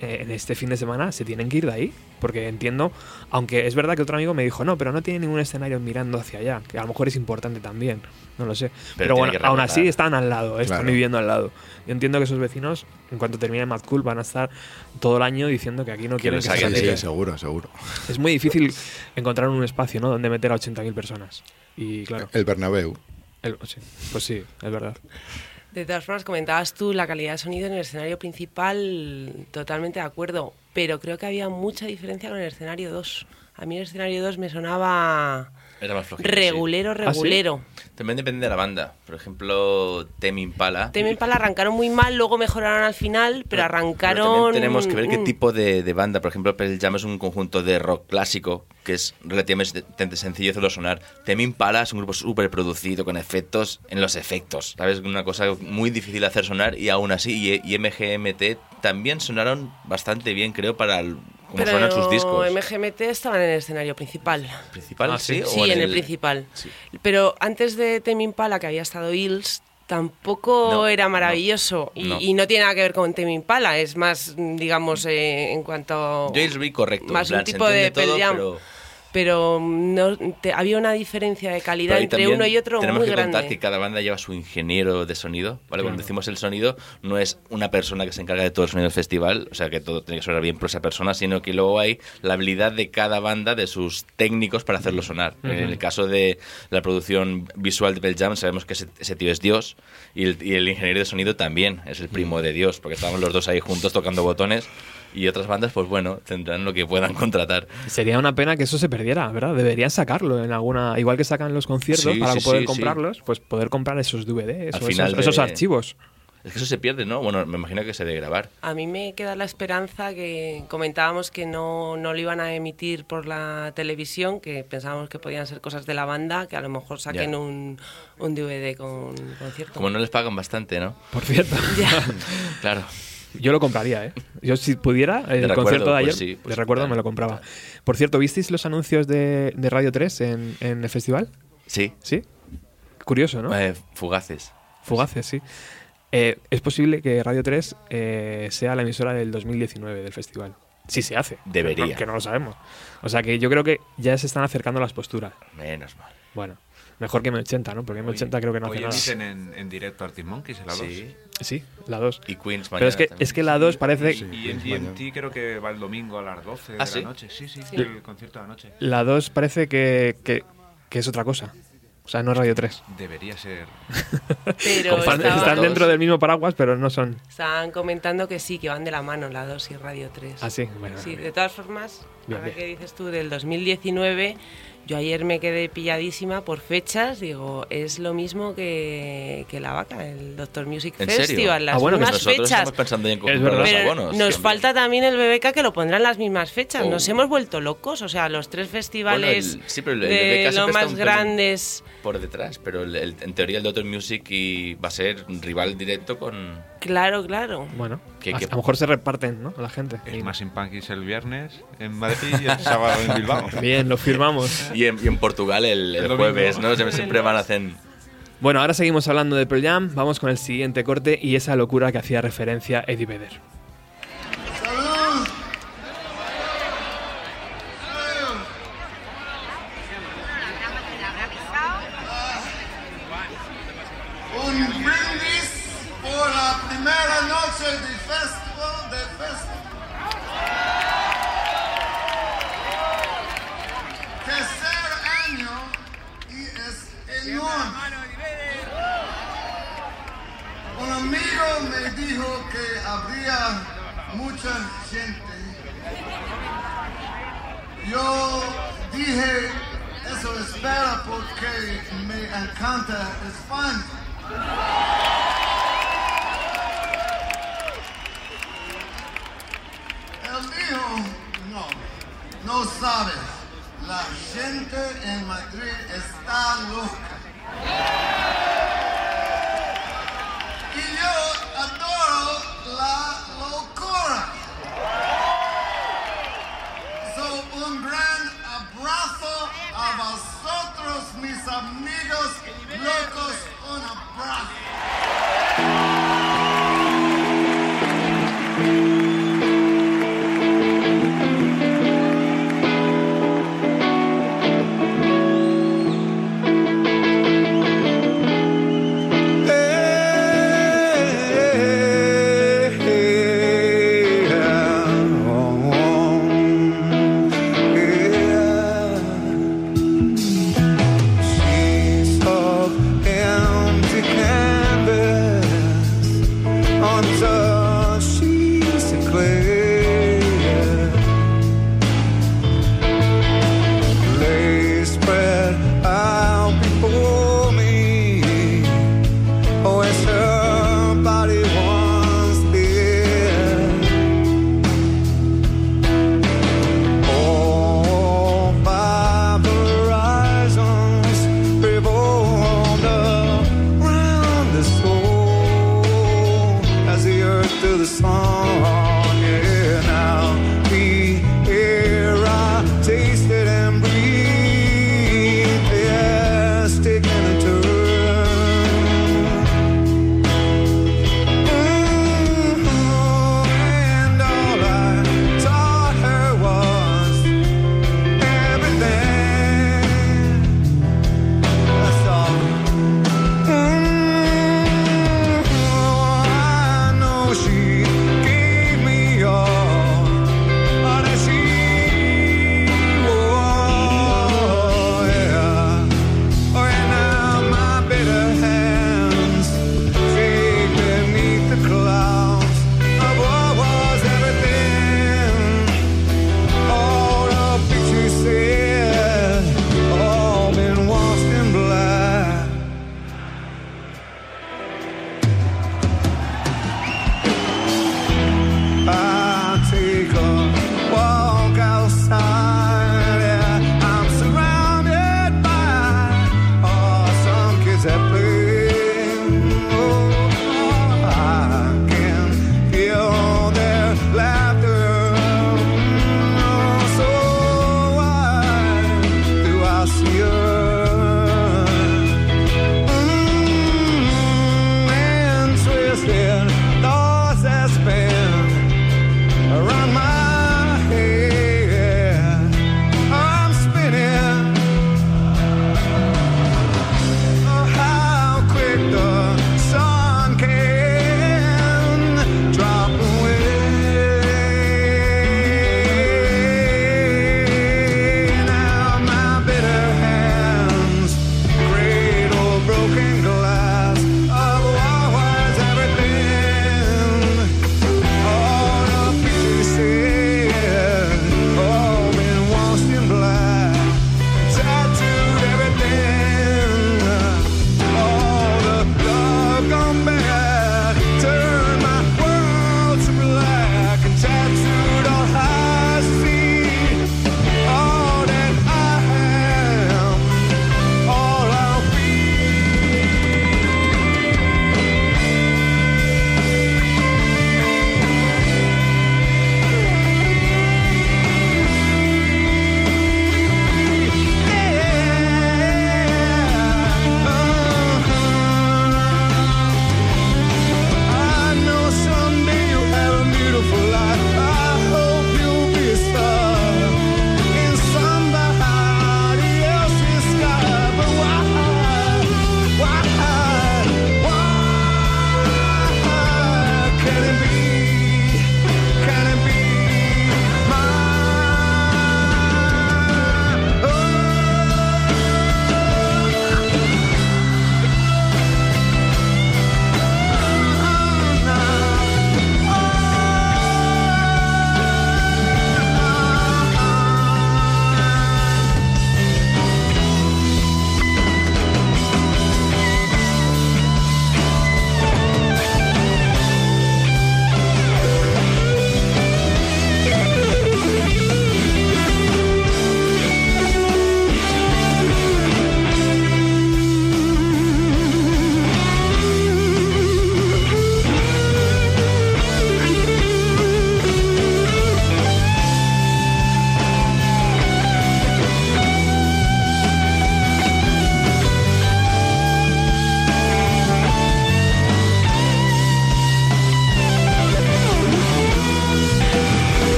en este fin de semana se tienen que ir de ahí, porque entiendo, aunque es verdad que otro amigo me dijo, no, pero no tiene ningún escenario mirando hacia allá, que a lo mejor es importante también, no lo sé. Pero, tiene bueno, aún así están al lado, eh, están Claro. viviendo al lado. Yo entiendo que esos vecinos, en cuanto termine Mad Cool, van a estar todo el año diciendo que aquí no quieren que Sí, se sí, seguro, seguro. Es muy difícil encontrar un espacio, ¿no? Donde meter a 80.000 personas. Y claro, El Bernabéu. el- sí, pues sí, es verdad. De todas formas, comentabas tú la calidad de sonido en el escenario principal, totalmente de acuerdo, pero creo que había mucha diferencia con el escenario 2. A mí el escenario 2 me sonaba Era más flojito. sí. regulero, regulero. También depende de la banda. Por ejemplo, Tame Impala. Tame Impala arrancaron muy mal, luego mejoraron al final, pero arrancaron... también tenemos que ver qué mm, tipo de, de banda. Por ejemplo, Pearl Jam es un conjunto de rock clásico que es relativamente sencillo hacerlo sonar. Tame Impala es un grupo súper producido con efectos en los efectos. ¿Sabes? Una cosa muy difícil de hacer sonar y aún así y, y MGMT también sonaron bastante bien, creo, para el, como Pero suenan sus discos. MGMT estaban en el escenario principal. ¿Principal? Ah, sí. ¿O Sí, en el, principal. Sí. Pero antes de Tame Impala, que había estado Hills, tampoco No, era no, maravilloso. y, no. y no tiene nada que ver con Tame Impala, es más, mm, digamos, eh, en cuanto... Yo Hills vi correcto. Más plan, un tipo de todo, pero- Pero no, te- había una diferencia de calidad entre uno y otro tenemos muy que contar grande. que cada banda lleva su ingeniero de sonido, ¿vale? Cuando Claro. decimos el sonido, no es una persona que se encarga de todo el sonido del festival, o sea, que todo tiene que sonar bien por esa persona, sino que luego hay la habilidad de cada banda, de sus técnicos para hacerlo sonar. En el caso de la producción visual de Pearl Jam, sabemos que ese, ese tío es Dios, y el, y el ingeniero de sonido también es el primo de Dios, porque estaban los dos ahí juntos tocando botones, y otras bandas, pues bueno, tendrán lo que puedan contratar. Sería una pena que eso se perdiera, ¿verdad? Deberían sacarlo en alguna. Igual que sacan los conciertos Sí, para sí, poder sí, sí. comprarlos, pues poder comprar esos DVDs Al o final esos, archivos. Es que eso se pierde, ¿no? Bueno, me imagino que se debe grabar. A mí me queda la esperanza que comentábamos que no, no lo iban a emitir por la televisión, que pensábamos que podían ser cosas de la banda, que a lo mejor saquen un, un DVD con concierto. Como no les pagan bastante, ¿no? Por cierto, Claro. Yo lo compraría, ¿eh? Yo si pudiera, el recuerdo, concierto de ayer, pues sí, pues de recuerdo claro, me lo compraba. Por cierto, ¿visteis los anuncios de, de Radio 3 en, en el festival? Sí. ¿Sí? Curioso, ¿no? Eh, fugaces. Fugaces, sí. Eh, es posible que Radio 3 eh, sea la emisora del 2019 del festival. Si se hace. Debería. Que no lo sabemos. O sea que yo creo que ya se están acercando las posturas. Menos mal. Bueno, mejor que M80, ¿no? Porque M80 creo que no hace Hoy nada. emiten en, en directo Arctic Monkeys, en la 2. Sí. Sí, la 2. Y Queens Pero es que, mañana es que la 2 parece... Y en TNT creo que va el domingo a las 12 de ¿Ah, la sí? noche. Sí, sí, el concierto de la noche. La 2 parece que, que, que es otra cosa. O sea, no es Radio 3. Debería ser. Pero Están todos. dentro del mismo paraguas, pero no son estaban comentando que sí, que van de la mano la 2 y Radio 3. así. Bueno, Sí, de todas formas, Bien, ahora bien. que dices tú del 2019, yo ayer me quedé pilladísima por fechas, digo, es lo mismo que, que la vaca, el Doctor Music ¿En serio? Festival, las Ah, bueno, que mismas Nosotros fechas. estamos pensando en comprar los Pero abonos. nos falta también el BBK que lo pondrán las mismas fechas. Oh. Nos hemos vuelto locos, o sea, los tres festivales Bueno, el- sí, pero el- el de BBK lo siempre está más grandes. Por detrás, pero el- el- en teoría el Doctor Music y va a ser un rival directo con... Claro, claro. bueno Que- a, que- a lo mejor se reparten, ¿no? La gente. El Y- Smashing Pumpkins el viernes en Madrid y el sábado en Bilbao. Bien, lo firmamos. Y en, y en Portugal el, el jueves, ¿no? Siempre, siempre van a hacer... Bueno, ahora seguimos hablando de Pearl Jam. Vamos con el siguiente corte y esa locura que hacía referencia Eddie Vedder.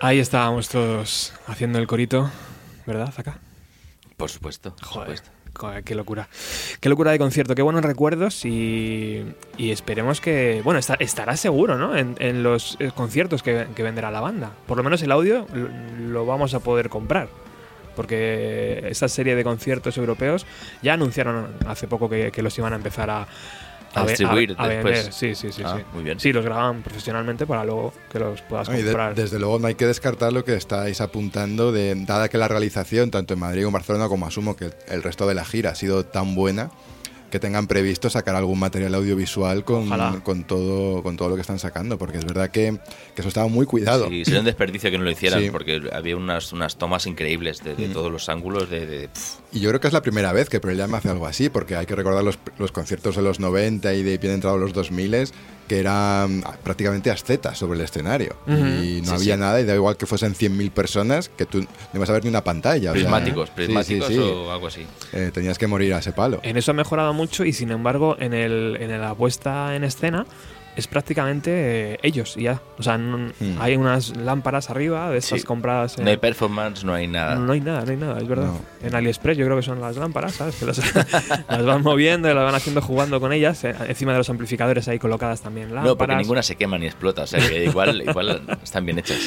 Ahí estábamos todos haciendo el corito, ¿verdad, Zaka? Por supuesto, por Joder, supuesto. joder, qué locura. Qué locura de concierto, qué buenos recuerdos y, y esperemos que, bueno, está- estará seguro, ¿no? En, en los eh, conciertos que, que venderá la banda. Por lo menos el audio lo, lo vamos a poder comprar. Porque esa serie de conciertos europeos ya anunciaron hace poco que, que los iban a empezar a, A distribuir a después. vender. Sí, sí, sí, Ah, sí. muy bien. Sí, los graban profesionalmente para luego que los puedas No, y de- comprar. desde luego no hay que descartar lo que estáis apuntando, de, dada que la realización, tanto en Madrid como en Barcelona, como asumo que el resto de la gira ha sido tan buena, que tengan previsto sacar algún material audiovisual con, con, todo, con todo lo que están sacando, porque es verdad que, que eso estaba muy cuidado. Sí, sería un desperdicio que no lo hicieran, Sí. porque había unas, unas tomas increíbles de, de Mm. todos los ángulos. De, de- Y yo creo que es la primera vez que Pearl Jam hace algo así, porque hay que recordar los, los conciertos de los 90 y de bien entrado los 2000 que eran prácticamente ascetas sobre el escenario. Y no Sí, había sí. nada, y da igual que fuesen 100.000 personas, que tú no ibas a ver ni una pantalla. o sea, prismáticos, sí, prismáticos sí, sí. o algo así. Eh, tenías que morir a ese palo. En eso ha mejorado mucho y sin embargo en, el, en la puesta en escena es prácticamente eh, ellos y ya. O sea, no- Hmm. hay unas lámparas arriba de estas Sí. compradas. en- No hay performance, no hay nada. no hay nada, no hay nada, es verdad. No. En AliExpress yo creo que son las lámparas, ¿sabes? Que las, las van moviendo y las van haciendo jugando con ellas. eh, Encima de los amplificadores ahí colocadas también lámparas. No, porque ninguna se quema ni explota, o sea que igual, igual están bien hechas.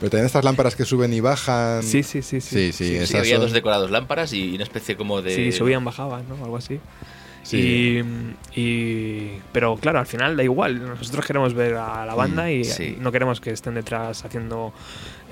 Pero también estas lámparas que suben y bajan. Sí, sí, sí. Sí, Sí, sí, Sí, esas había son- dos decorados lámparas y una especie como de... Sí, subían, bajaban, ¿no? Algo así. Sí. Y, y- pero claro, al final da igual. Nosotros queremos ver a la banda Mm, y sí. no queremos que estén detrás haciendo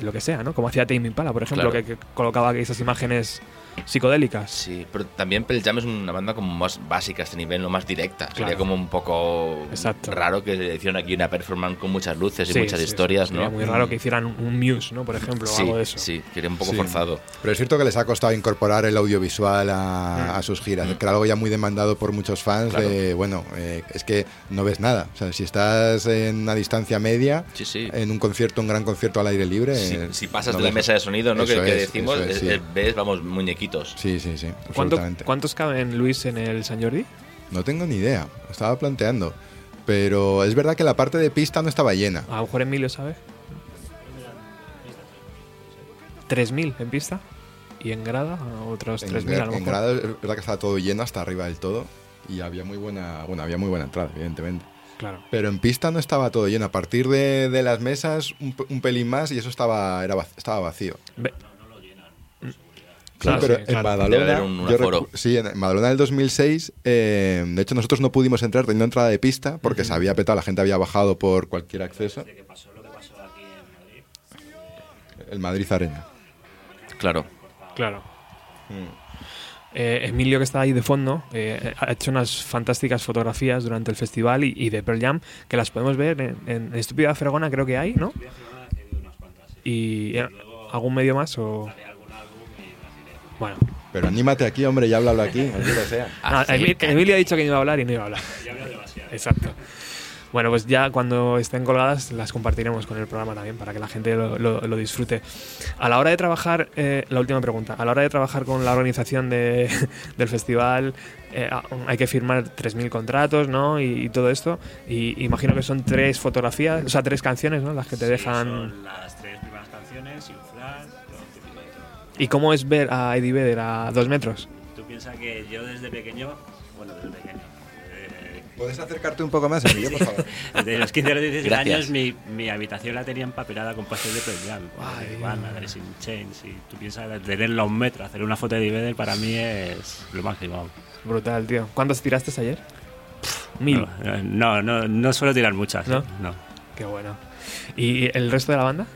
lo que sea, ¿no? Como hacía Tame Impala, por ejemplo, Claro. que, que colocaba esas imágenes psicodélicas. Sí, pero también Pearl Jam es una banda como más básica a este nivel, no más directa. Sería Claro. como un poco Exacto. raro que hicieran aquí una performance con muchas luces y Sí, muchas sí, historias, sería ¿no? muy raro que hicieran un Muse, ¿no? Por ejemplo, o Sí, algo de eso. sí, era un poco Sí. forzado. Pero es cierto que les ha costado incorporar el audiovisual a, Mm. a sus giras, que era algo ya muy demandado por muchos fans Claro. de, bueno, eh, es que no ves nada. O sea, si estás en una distancia media, Sí, sí. en un concierto, un gran concierto al aire libre... Si, eh, si pasas no de la ves- mesa de sonido, ¿no? Que, Eso que es, decimos, es, es- sí. es- ves, vamos, muñequitos. Sí, sí, sí, ¿Cuánto-. ¿Cuántos caben, Luis, en el San Jordi? No tengo ni idea, estaba planteando. Pero es verdad que la parte de pista no estaba llena. A lo mejor Emilio sabe. 3.000 en pista. Y en grada, otros En, 3.000 a lo en grado es verdad que estaba todo lleno hasta arriba del todo y había muy buena, bueno, había muy buena entrada, evidentemente. Claro. Pero en pista no estaba todo lleno. A partir de, de las mesas, un, un pelín más y eso estaba, era, estaba vacío. Ve- Claro, pero sí, en claro. Badalona. Debe haber un- un yo sí, en Badalona del 2006. eh, de hecho, nosotros no pudimos entrar teniendo entrada de pista porque se había petado, la gente había bajado por cualquier acceso. El Madrid Arena. Claro. Claro. Eh, Emilio, que está ahí de fondo, eh, ha hecho unas fantásticas fotografías durante el festival y, y de Pearl Jam que las podemos ver en, en Estúpida Fregona, creo que hay, ¿no? Y eh, algún medio más o. Bueno, Pero anímate aquí, hombre, ya háblalo aquí, aunque lo sea. Ah, Emi- Emilio ha dicho que no iba a hablar y no iba a hablar. Exacto. Bueno, pues ya cuando estén colgadas las compartiremos con el programa también para que la gente lo, lo- lo disfrute. A la hora de trabajar, eh, la última pregunta, a la hora de trabajar con la organización de- del festival, eh, a- hay que firmar 3.000 contratos, ¿no? Y, y todo esto. Y imagino que son tres fotografías, o sea, tres canciones, ¿no? Las que te dejan... Son las tres primeras canciones y y todo. ¿Y cómo es ver a Eddie Vedder a dos metros? Tú piensas que yo desde pequeño, bueno, desde pequeño, eh, ¿Puedes acercarte un poco más, Emilio, por favor? Desde los 15 a los 16 Gracias. años mi, mi habitación la tenía empapelada con pastel de Pearl Jam. Alice in Chains. Y tú piensas, tenerlo a un metro, hacer una foto de Eddie Vedder para mí es lo máximo. Brutal, tío. ¿Cuántos tiraste ayer? Mil. No, no, no, no suelo tirar muchas. ¿No? ¿no? no. Qué bueno. ¿Y el resto de la banda?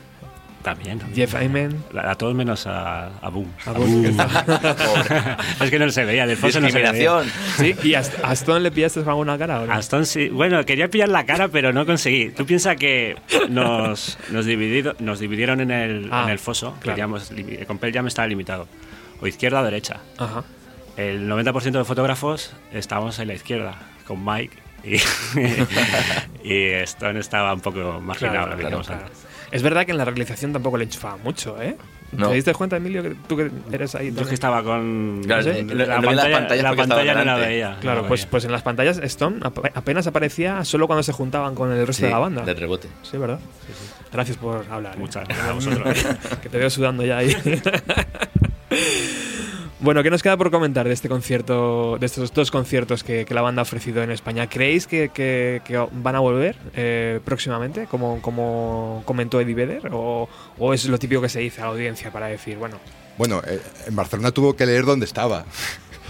También. Jeff Ayman. A, a todos menos a, a Boom. A Boom, que es que no se veía, del foso no se veía. ¿Sí? ¿Y a, a Stone le pillaste con alguna cara o no? A Stone sí. Bueno, quería pillar la cara, pero no conseguí. Tú piensas que nos, nos, dividido, nos dividieron en el, Ah, en el foso. claro. Queríamos, con Pearl Jam estaba limitado. O izquierda o derecha. Ajá. El 90% de fotógrafos estábamos en la izquierda, con Mike. Y, y Stone estaba un poco marginado. Claro, lo digamos claro. Es verdad que en la realización tampoco le enchufaba mucho, ¿eh? No. ¿Te diste cuenta, Emilio, que tú que eres ahí? Yo es también? que estaba con. Claro, Sí. la las pantalla, pantallas la pantalla no la veía. Claro, no la pues, veía. pues en las pantallas Stone ap- apenas aparecía solo cuando se juntaban con el resto Sí, de la banda. de rebote. Sí, ¿verdad? Gracias por hablar. ¿eh? Muchas gracias a vosotros. que te veo sudando ya ahí. bueno, ¿qué nos queda por comentar de este concierto, de estos dos conciertos que, que la banda ha ofrecido en España? ¿Creéis que, que- van a volver eh, próximamente, como, como comentó Eddie Vedder? ¿O, ¿O es lo típico que se dice a la audiencia para decir, bueno, Bueno, eh, en Barcelona tuvo que leer dónde estaba.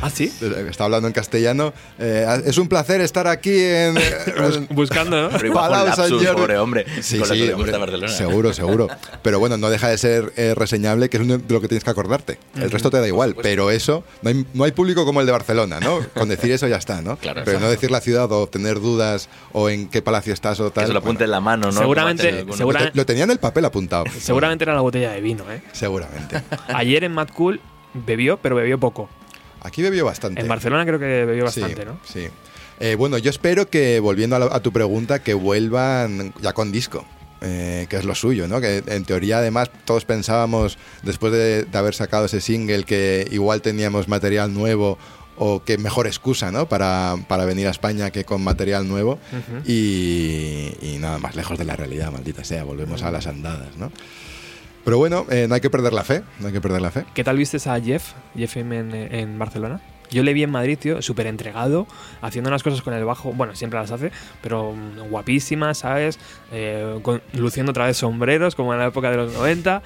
¿Ah, sí? Estaba hablando en castellano. Eh, es un placer estar aquí en... Bus- buscando, ¿no? Lapsus, Jordi. pobre hombre. Sí, con lo que sí, hombre, Barcelona. seguro, seguro. Pero bueno, no deja de ser eh, reseñable, que es uno de lo que tienes que acordarte. El resto te da igual, pero eso, no hay, no hay público como el de Barcelona, ¿no? Con decir eso ya está, ¿no? Claro, pero no exacto. decir la ciudad o tener dudas o en qué palacio estás o tal. Que se lo apunte en la mano, ¿no? Seguramente- segura- Lo, te- lo tenía en el papel apuntado. Seguramente era la botella de vino, ¿eh? Seguramente. Ayer en Mad Cool bebió, pero bebió poco. Aquí bebió bastante. En Barcelona creo que bebió Sí, bastante, ¿no? Sí. Eh, bueno, yo espero que, volviendo a, la- a tu pregunta, que vuelvan ya con disco. eh, que es lo suyo, ¿no? Que en teoría, además, todos pensábamos, después de, de haber sacado ese single, que igual teníamos material nuevo o que mejor excusa, ¿no? Para, para venir a España que con material nuevo. y, y nada más lejos de la realidad, maldita sea. Volvemos a las andadas, ¿no? Pero bueno, eh, no hay que perder la fe. No hay que perder la fe. ¿Qué tal viste a Jeff, Jeff M en, en Barcelona? Yo le vi en Madrid, tío, súper entregado, haciendo unas cosas con el bajo, bueno, siempre las hace, pero mm, guapísimas, ¿sabes? Eh, con- luciendo otra vez sombreros, como en la época de los 90.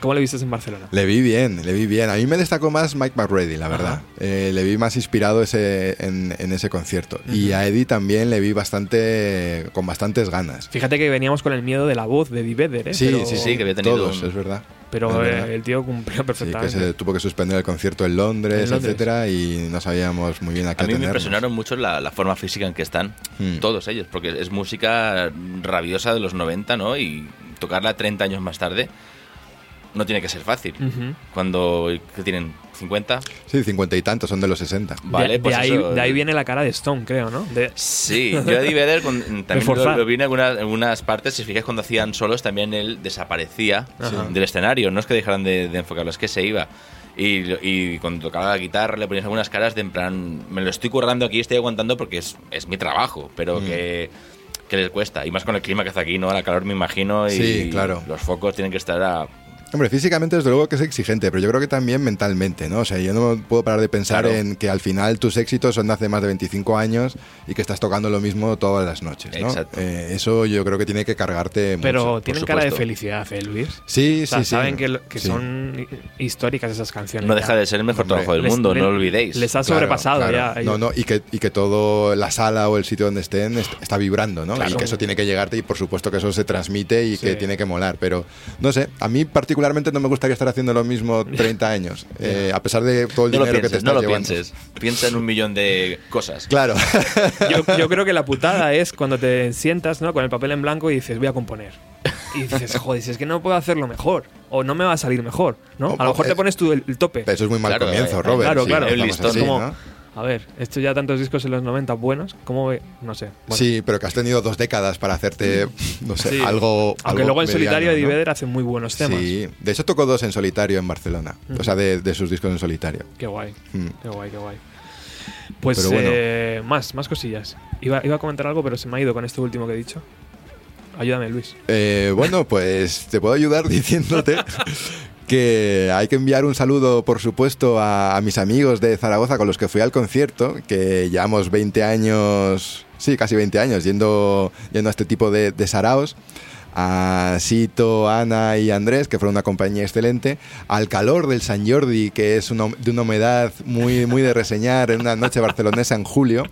¿Cómo le viste en Barcelona? Le vi bien, le vi bien. A mí me destacó más Mike McReady, la verdad. Eh, le vi más inspirado ese, en, en ese concierto. Y a Eddie también le vi bastante con bastantes ganas. Fíjate que veníamos con el miedo de la voz de Eddie Vedder, ¿eh? Sí, pero, sí, sí, que había tenido Todos, un- es verdad. Pero Es eh, verdad. el tío cumplió Sí, que perfectamente. se tuvo que suspender el concierto en Londres, En Londres. etcétera, y no sabíamos muy bien a qué A mí me impresionaron mucho la, la forma física en que están Mm. todos ellos, porque es música rabiosa de los 90, ¿no? Y tocarla 30 años más tarde no tiene que ser fácil. Cuando ¿qué tienen 50, Sí, cincuenta y tantos, son de los 60. vale, de, pues de ahí, eso- de ahí viene la cara de Stone, creo, ¿no? De- Sí, yo a Eddie Vedder con- también lo, lo vi en algunas, en algunas partes, si fijáis cuando hacían solos también él desaparecía Ajá. del escenario, no es que dejaran de, de enfocarlo, es que se iba. Y, y cuando tocaba la guitarra le ponías algunas caras de en plan, me lo estoy currando aquí, estoy aguantando porque es, es mi trabajo, pero Mm. que, que les cuesta. Y más con el clima que hace aquí, ¿no? La calor me imagino y Sí, claro. los focos tienen que estar a... Hombre, físicamente desde luego que es exigente, pero yo creo que también mentalmente, ¿no? O sea, yo no puedo parar de pensar Claro. en que al final tus éxitos son de hace más de 25 años y que estás tocando lo mismo todas las noches, ¿no? Exacto. Eh, eso yo creo que tiene que cargarte pero mucho. tienen por cara de felicidad, ¿eh, Luis? Sí, O sea, sí, sí. saben que, lo- que Sí. son hi- históricas esas canciones. No ya. deja de ser el mejor Hombre, trabajo del Les- mundo, le- no lo olvidéis. Les ha Claro, sobrepasado claro. ya. No, ellos. no, y que, y que todo la sala o el sitio donde estén est- está vibrando, ¿no? Claro. Y que eso tiene que llegarte y por supuesto que eso se transmite y Sí. que tiene que molar. Pero no sé, a mí particularmente no me gustaría estar haciendo lo mismo 30 años, eh, a pesar de todo el No dinero que te pienses, no estás lo llevando. pienses. Piensa en un millón de cosas. Claro. Yo, yo creo que la putada es cuando te sientas ¿no? con el papel en blanco y dices, voy a componer. Y dices, joder, si es que no puedo hacerlo mejor. O no me va a salir mejor. ¿no? A lo mejor te pones tú el, el tope. Eso es muy mal Claro, comienzo, Robert. claro, sí, claro. estamos El listón así, como- ¿no? A ver, esto ya tantos discos en los 90 buenos, ¿cómo ve? No sé. Bueno, Sí, pero que has tenido dos décadas para hacerte, no sé, sí. algo. Aunque algo luego en mediano, solitario Eddie ¿no? Vedder hace muy buenos temas. Sí, de hecho tocó dos en solitario en Barcelona. O sea, de, de sus discos en solitario. Qué guay, Mm. qué guay, qué guay. Pues Pero bueno. eh, más, más cosillas. Iba, iba a comentar algo, pero se me ha ido con esto último que he dicho. Ayúdame, Luis. Eh, bueno, pues te puedo ayudar diciéndote que hay que enviar un saludo, por supuesto, a, mis amigos de Zaragoza con los que fui al concierto, que llevamos 20 años, sí, casi 20 años yendo, yendo a este tipo de, saraos a Sito, Ana y Andrés, que fueron una compañía excelente, al calor del San Jordi, que es una- de una humedad muy, muy de reseñar en una noche barcelonesa en julio.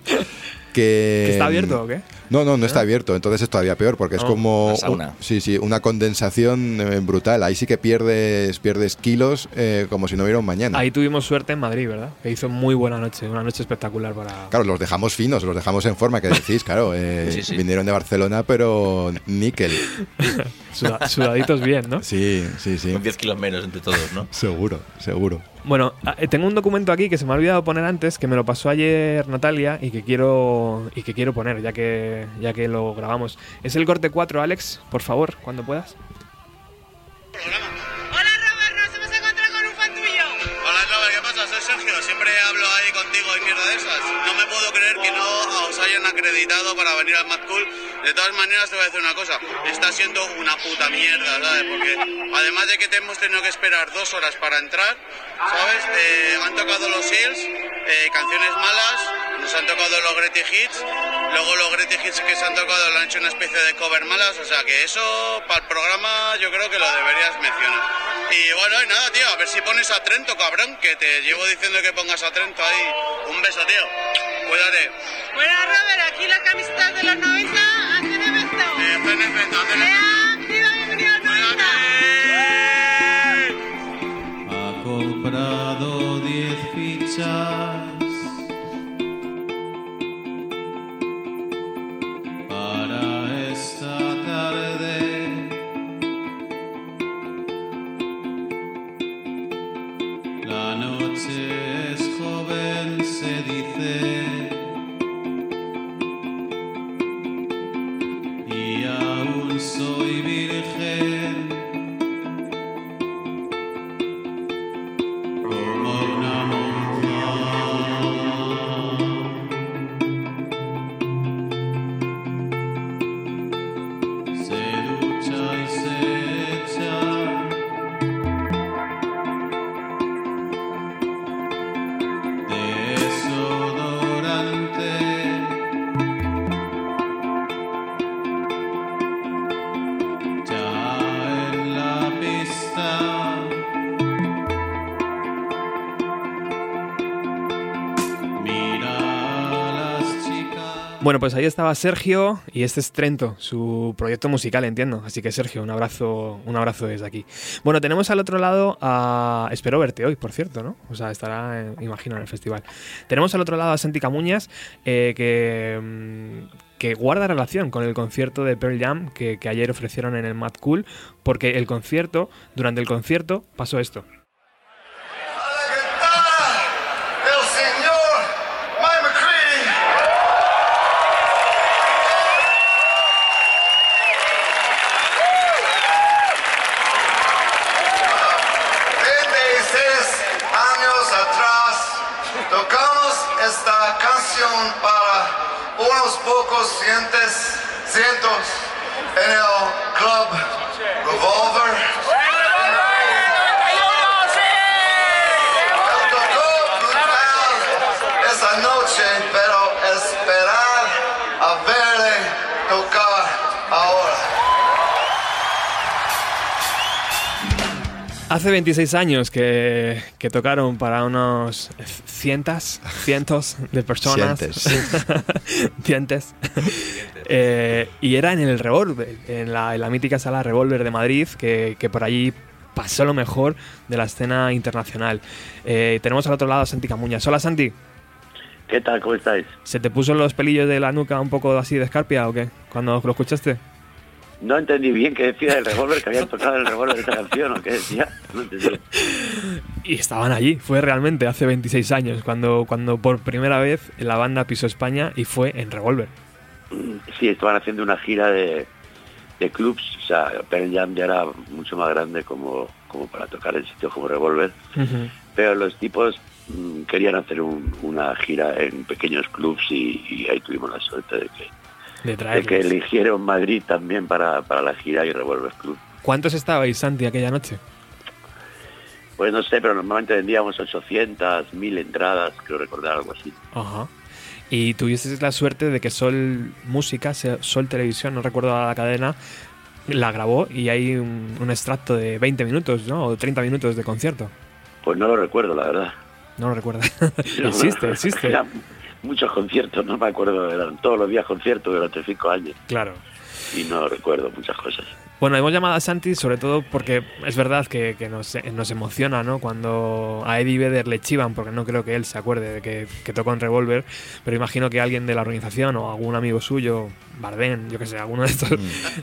Que, ¿Que está abierto o qué? No, no, no está abierto, entonces es todavía peor, porque es Oh, como una sí, sí, una condensación eh, brutal. Ahí sí que pierdes, pierdes kilos eh, como si no hubiera un mañana. Ahí tuvimos suerte en Madrid, ¿verdad? Que hizo muy buena noche, una noche espectacular para... Claro, los dejamos finos, los dejamos en forma, que decís, claro, eh, Sí, sí. vinieron de Barcelona, pero níquel. Suda- sudaditos bien, ¿no? Sí, sí, sí. Con 10 kilos menos entre todos, ¿no? Seguro, seguro. Bueno, ah, eh, tengo un documento aquí que se me ha olvidado poner antes, que me lo pasó ayer Natalia y que quiero y que quiero poner ya que ya que lo grabamos. Es el corte 4, Alex, por favor, cuando puedas. Hola Robert, nos hemos encontrado con un fan tuyo. Hola Robert, ¿qué pasa? Soy Sergio, siempre hablo ahí contigo y mierda de esas. No me puedo creer que no os hayan acreditado para venir al Mad Cool. De todas maneras te voy a decir una cosa, está siendo una puta mierda, ¿sabes? Porque además de que te hemos tenido que esperar dos horas para entrar, ¿sabes? Eh, han tocado los Hills, eh, canciones malas, nos han tocado los Gretty Hits, luego los Gretty Hits que se han tocado le han hecho una especie de cover malas, o sea que eso para el programa yo creo que lo deberías mencionar. Y bueno, y nada, tío, a ver si pones a Trento, cabrón, que te llevo diciendo que pongas a Trento ahí. Un beso, tío. Cuídate. Bueno Robert, aquí las camisetas de los 90 Eh, ¡Lea! ¡Viva bienvenido al 90! Bueno, pues ahí estaba Sergio y este es Trento, su proyecto musical, entiendo. Así que Sergio, un abrazo, un abrazo desde aquí. Bueno, tenemos al otro lado a espero verte hoy, por cierto, ¿no? O sea, estará, eh, imagino, en el festival. Tenemos al otro lado a Santi Camuñas, eh, que mm, que guarda relación con el concierto de Pearl Jam que, que ayer ofrecieron en el Mad Cool, porque el concierto, durante el concierto, pasó esto. Hace 26 años que, que tocaron para unos cientos, cientos de personas. Cientes. Cientes. Eh, y era en el Revolver, en la, en la mítica sala Revolver de Madrid, que, que por allí pasó lo mejor de la escena internacional. Eh, tenemos al otro lado a Santi Camuñas. Hola Santi, ¿Qué tal? ¿Cómo estáis? ¿se te puso los pelillos de la nuca un poco así de escarpia o qué? Cuando lo escuchaste. No entendí bien qué decía el revólver, que habían tocado el revólver de esta canción o qué decía. No entendí. Y estaban allí, fue realmente hace 26 años, cuando, cuando por primera vez la banda pisó España y fue en Revolver. Sí, estaban haciendo una gira de, de clubs, o sea, Pearl Jam ya era mucho más grande como, como para tocar en sitios como Revolver, pero los tipos mm, querían hacer un- una gira en pequeños clubs y, y ahí tuvimos la suerte de que, De de que eligieron Madrid también para, para la gira y Revolver Club. ¿Cuántos estabais, Santi, aquella noche? Pues no sé, pero normalmente vendíamos 800, 1000 entradas, creo recordar algo así. Ajá. Y tuviste la suerte de que Sol Música, Sol Televisión, no recuerdo la cadena, la grabó y hay un, un extracto de 20 minutos, ¿no? O 30 minutos de concierto. Pues no lo recuerdo, la verdad. No lo recuerdo. existe, existe. Muchos conciertos, no me acuerdo, eran todos los días conciertos durante cinco años Claro. y no recuerdo muchas cosas. Bueno, hemos llamado a Santi sobre todo porque es verdad que, que nos, nos emociona, ¿no? Cuando a Eddie Vedder le chivan, porque no creo que él se acuerde de que, que tocó en Revolver, pero imagino que alguien de la organización o algún amigo suyo, Bardén, yo que sé, alguno de estos,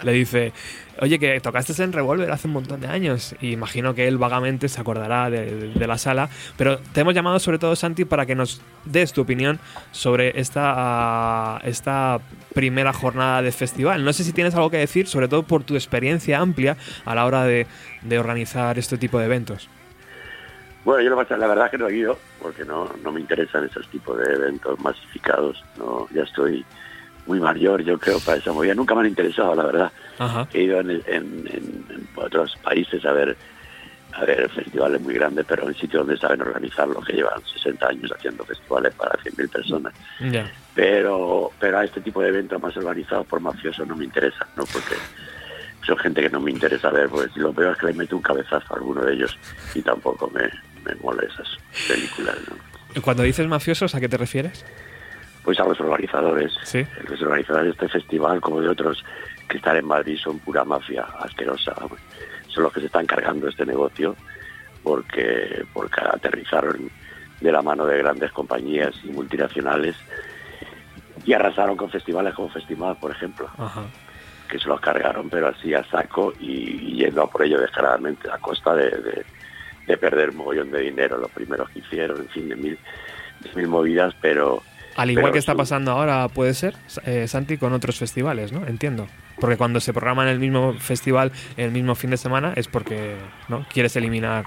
le dice, oye, que tocaste en Revolver hace un montón de años. Y imagino que él vagamente se acordará de, de- de la sala, pero te hemos llamado sobre todo, Santi, para que nos des tu opinión sobre esta, esta primera jornada de festival. No sé si tienes algo que decir, sobre todo por tu experiencia amplia a la hora de, de organizar este tipo de eventos. Bueno, yo lo la verdad es que no he ido, porque no, no me interesan esos tipos de eventos masificados. No, ya estoy muy mayor, yo creo, para esa movida. Nunca me han interesado, la verdad. Ajá. He ido en, en- en- en otros países a ver a ver festivales muy grandes, pero en sitios donde saben organizarlo, que llevan 60 años haciendo festivales para 100.000 personas. Pero pero a este tipo de eventos más organizados por mafiosos no me interesa, ¿no? Porque son gente que no me interesa ver, pues lo peor es que le meto un cabezazo a alguno de ellos y tampoco me, me mola esas películas, ¿no? Cuando dices mafiosos, ¿a qué te refieres? Pues a los organizadores. Sí. Los organizadores de este festival, como de otros que están en Madrid, son pura mafia asquerosa. Son los que se están cargando este negocio porque, porque aterrizaron de la mano de grandes compañías y multinacionales y arrasaron con festivales como Festival, por ejemplo, Ajá. Que se los cargaron, pero así a saco y, yendo a por ello descaradamente a costa de, de- de perder un mogollón de dinero, los primeros que hicieron, en fin, de mil, de mil movidas, pero... Al igual pero que está su- pasando ahora, puede ser, eh, Santi, con otros festivales, ¿no? Entiendo. Porque cuando se programa en el mismo festival, el mismo fin de semana, es porque no quieres eliminar.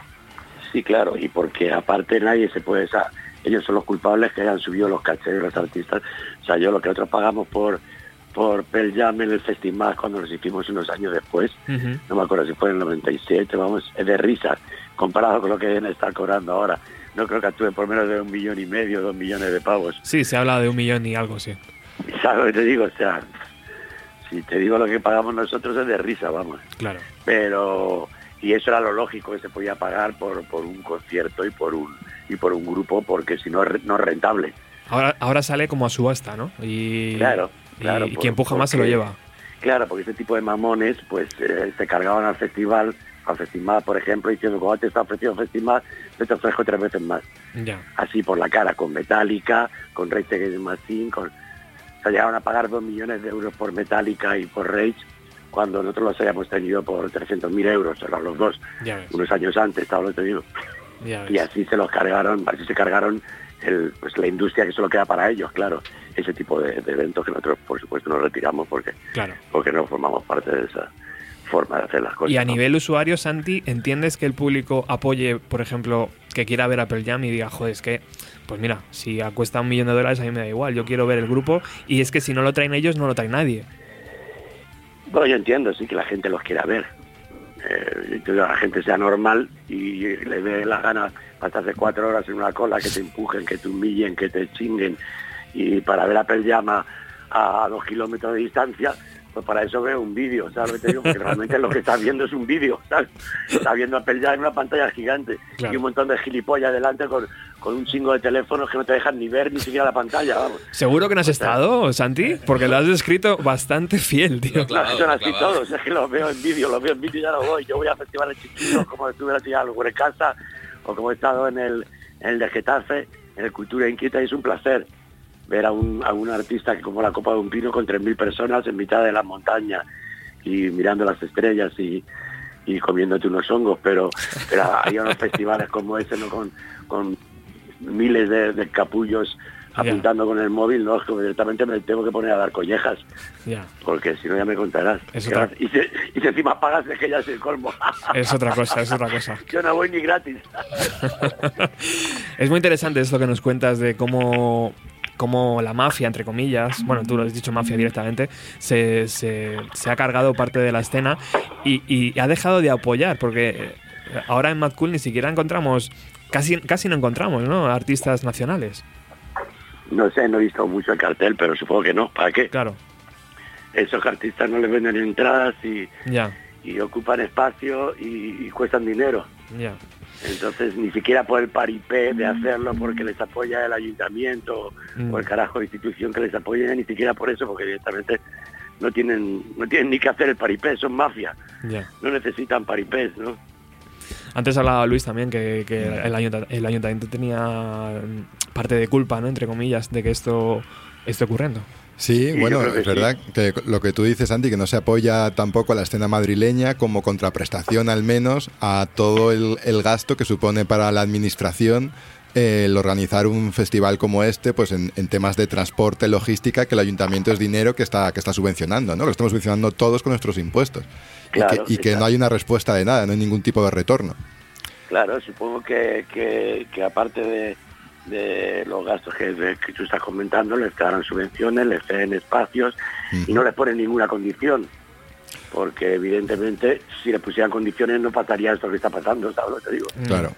Sí, claro, y porque aparte nadie se puede... o sea, ellos son los culpables que hayan subido los cachés de los artistas. O sea, yo lo que nosotros pagamos por por Pearl Jam en el festival cuando los hicimos unos años después, no me acuerdo si fue en el 97, vamos, es de risa comparado con lo que deben estar cobrando ahora. No creo que actúen por menos de un millón y medio, dos millones de pavos. Sí, se habla de un millón y algo, sí. ¿Sabes lo que te digo? O sea, si te digo lo que pagamos nosotros es de risa, vamos. Claro. Pero y eso era lo lógico que se podía pagar por, por un concierto y por un y por un grupo porque si no no es rentable. Ahora, ahora sale como a subasta, ¿no? Y, Claro, claro, y por- quien empuja más se lo lleva. Claro, porque ese tipo de mamones pues eh, se cargaban al festival, al festival por ejemplo, diciendo como te está ofreciendo el festival, yo te ofrezco tres veces más. Ya. Así por la cara, con Metallica, con Rage Against Machine, con... O sea, llegaron a pagar dos millones de euros por Metallica y por Rage cuando nosotros los habíamos tenido por 300.000 euros, eran los dos, unos años antes, estaba lo que te digo. Ya ves. Y así se los cargaron, así se cargaron el, pues la industria que solo queda para ellos, claro. Ese tipo de, de eventos que nosotros, por supuesto, nos retiramos porque, Claro. porque no formamos parte de esa forma de hacer las cosas. Y a ¿no? nivel usuario, Santi, ¿entiendes que el público apoye, por ejemplo, que quiera ver a Pearl Jam y diga, joder, es que, pues mira, si cuesta un millón de dólares a mí me da igual, yo quiero ver el grupo y es que si no lo traen ellos, no lo trae nadie. Bueno, yo entiendo, sí, que la gente los quiera ver. Eh, que la gente sea normal y le dé la gana pasarse cuatro horas en una cola, que te empujen, que te humillen, que te chinguen y para ver a Pearl Jam a, a dos kilómetros de distancia, pues para eso veo un vídeo, ¿sabes lo que te digo? Porque realmente lo que estás viendo es un vídeo, ¿sabes? Estás viendo a Pearl Jam en una pantalla gigante Claro. y un montón de gilipollas delante con, con un chingo de teléfonos que no te dejan ni ver ni siquiera la pantalla, vamos. ¿Seguro que no has estado, Santi? Porque lo has descrito bastante fiel, tío. No, son así todos, es que los veo en vídeo, los veo en vídeo y ya no voy. Yo voy a festivales chiquitos, como estuve la tía en casa, o como he estado en el, en el de Getafe, en el Cultura Inquieta, y es un placer ver a un, a un artista que como la copa de un pino con 3.000 personas en mitad de la montaña y mirando las estrellas y, y comiéndote unos hongos, pero, pero hay unos festivales como ese, ¿no? con, con miles de, de capullos apuntando con el móvil, no, es que directamente me tengo que poner a dar collejas Ya. porque si no ya me contarás. Es otra- Y, si, y si encima pagas es que ya es el colmo. Es otra cosa, es otra cosa. Yo no voy ni gratis. Es muy interesante esto que nos cuentas de cómo, cómo la mafia, entre comillas, bueno, tú lo has dicho mafia directamente, se, se- se ha cargado parte de la escena y, y ha dejado de apoyar, porque Ahora en Mad Cool ni siquiera encontramos, casi, casi no encontramos, ¿no? Artistas nacionales. No sé, no he visto mucho el cartel, pero supongo que no. ¿Para qué? Claro. Esos artistas no les venden entradas y, Ya, y ocupan espacio y, y cuestan dinero. ya. Entonces ni siquiera por el paripé de hacerlo porque les apoya el ayuntamiento Mm. o el carajo de institución que les apoya, ni siquiera por eso, porque directamente no tienen no tienen ni que hacer el paripé, son mafia, Ya. no necesitan paripés, ¿no? Antes hablaba Luis también que, que el, ayunta- el ayuntamiento tenía mm, parte de culpa, ¿no? Entre comillas, de que esto esté ocurriendo. Sí, bueno, es verdad que lo que tú dices, Andy, que no se apoya tampoco a la escena madrileña como contraprestación al menos a todo el, el gasto que supone para la administración eh, el organizar un festival como este, pues en, en temas de transporte, logística, que el ayuntamiento es dinero que está, que está subvencionando, ¿no? Lo estamos subvencionando todos con nuestros impuestos. Claro, y que, y que exacto. no hay una respuesta de nada, no hay ningún tipo de retorno. Claro, supongo que, que, que aparte de, de los gastos que, que tú estás comentando, les darán subvenciones, les ceden espacios y no les ponen ninguna condición. Porque evidentemente si les pusieran condiciones no pasaría esto que está pasando, ¿sabes lo que te digo? Claro.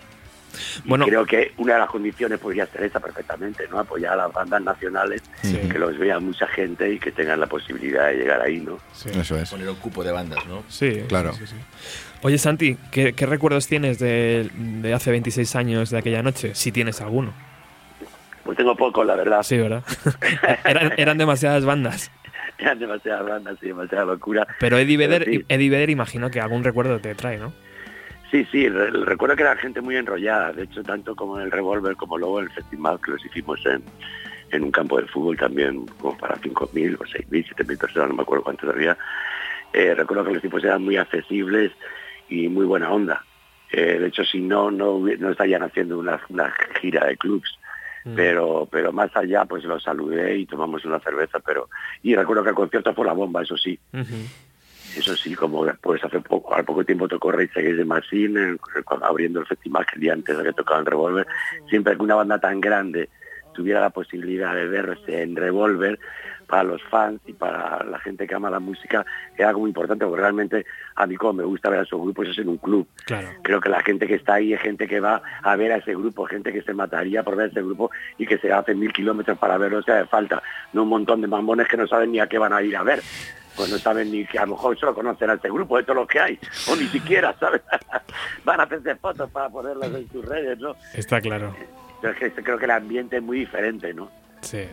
Y Bueno. creo que una de las condiciones podría ser esa perfectamente, ¿no? Apoyar a las bandas nacionales, Sí. que los vea mucha gente y que tengan la posibilidad de llegar ahí, ¿no? Eso es. Poner un cupo de bandas, ¿no? Sí, Claro. sí, sí. Oye, Santi, ¿qué, qué recuerdos tienes de, de hace 26 años de aquella noche? Si tienes alguno. Pues tengo poco, la verdad. Sí, ¿verdad? eran, eran demasiadas bandas. Eran demasiadas bandas y demasiada locura. Pero Eddie Vedder, sí. Eddie Vedder imagino que algún recuerdo te trae, ¿no? Sí, sí, re- recuerdo que era gente muy enrollada, de hecho tanto como en el Revolver como luego en el festival que los hicimos en, en un campo de fútbol también, como para 5.000 o 6.000, 7.000 personas, no me acuerdo cuántos había. Eh, recuerdo que los tipos eran muy accesibles y muy buena onda. Eh, de hecho, si no, no, no estarían haciendo una, una gira de clubs. Pero, pero más allá, pues los saludé y tomamos una cerveza, pero y recuerdo que el concierto fue la bomba, eso sí. Eso sí, como después hace poco, al poco tiempo tocó the Machine, en- cuando- abriendo el festival que el día antes de que tocaban Revolver. Siempre que una banda tan grande tuviera la posibilidad de verse en Revolver, para los fans y para la gente que ama la música, era algo muy importante, porque realmente a mí como me gusta ver a esos grupos es en un club. Claro. Creo que la gente que está ahí es gente que va a ver a ese grupo, gente que se mataría por ver ese grupo y que se hace mil kilómetros para verlo, sea, de falta, no un montón de mambones que no saben ni a qué van a ir a ver. Pues no saben ni que a lo mejor solo conocen a este grupo, de todo lo que hay, o ni siquiera, ¿sabes? van a hacerse fotos para ponerlas en sus redes, ¿no? Está claro. Es que creo que el ambiente es muy diferente, ¿no? Sí.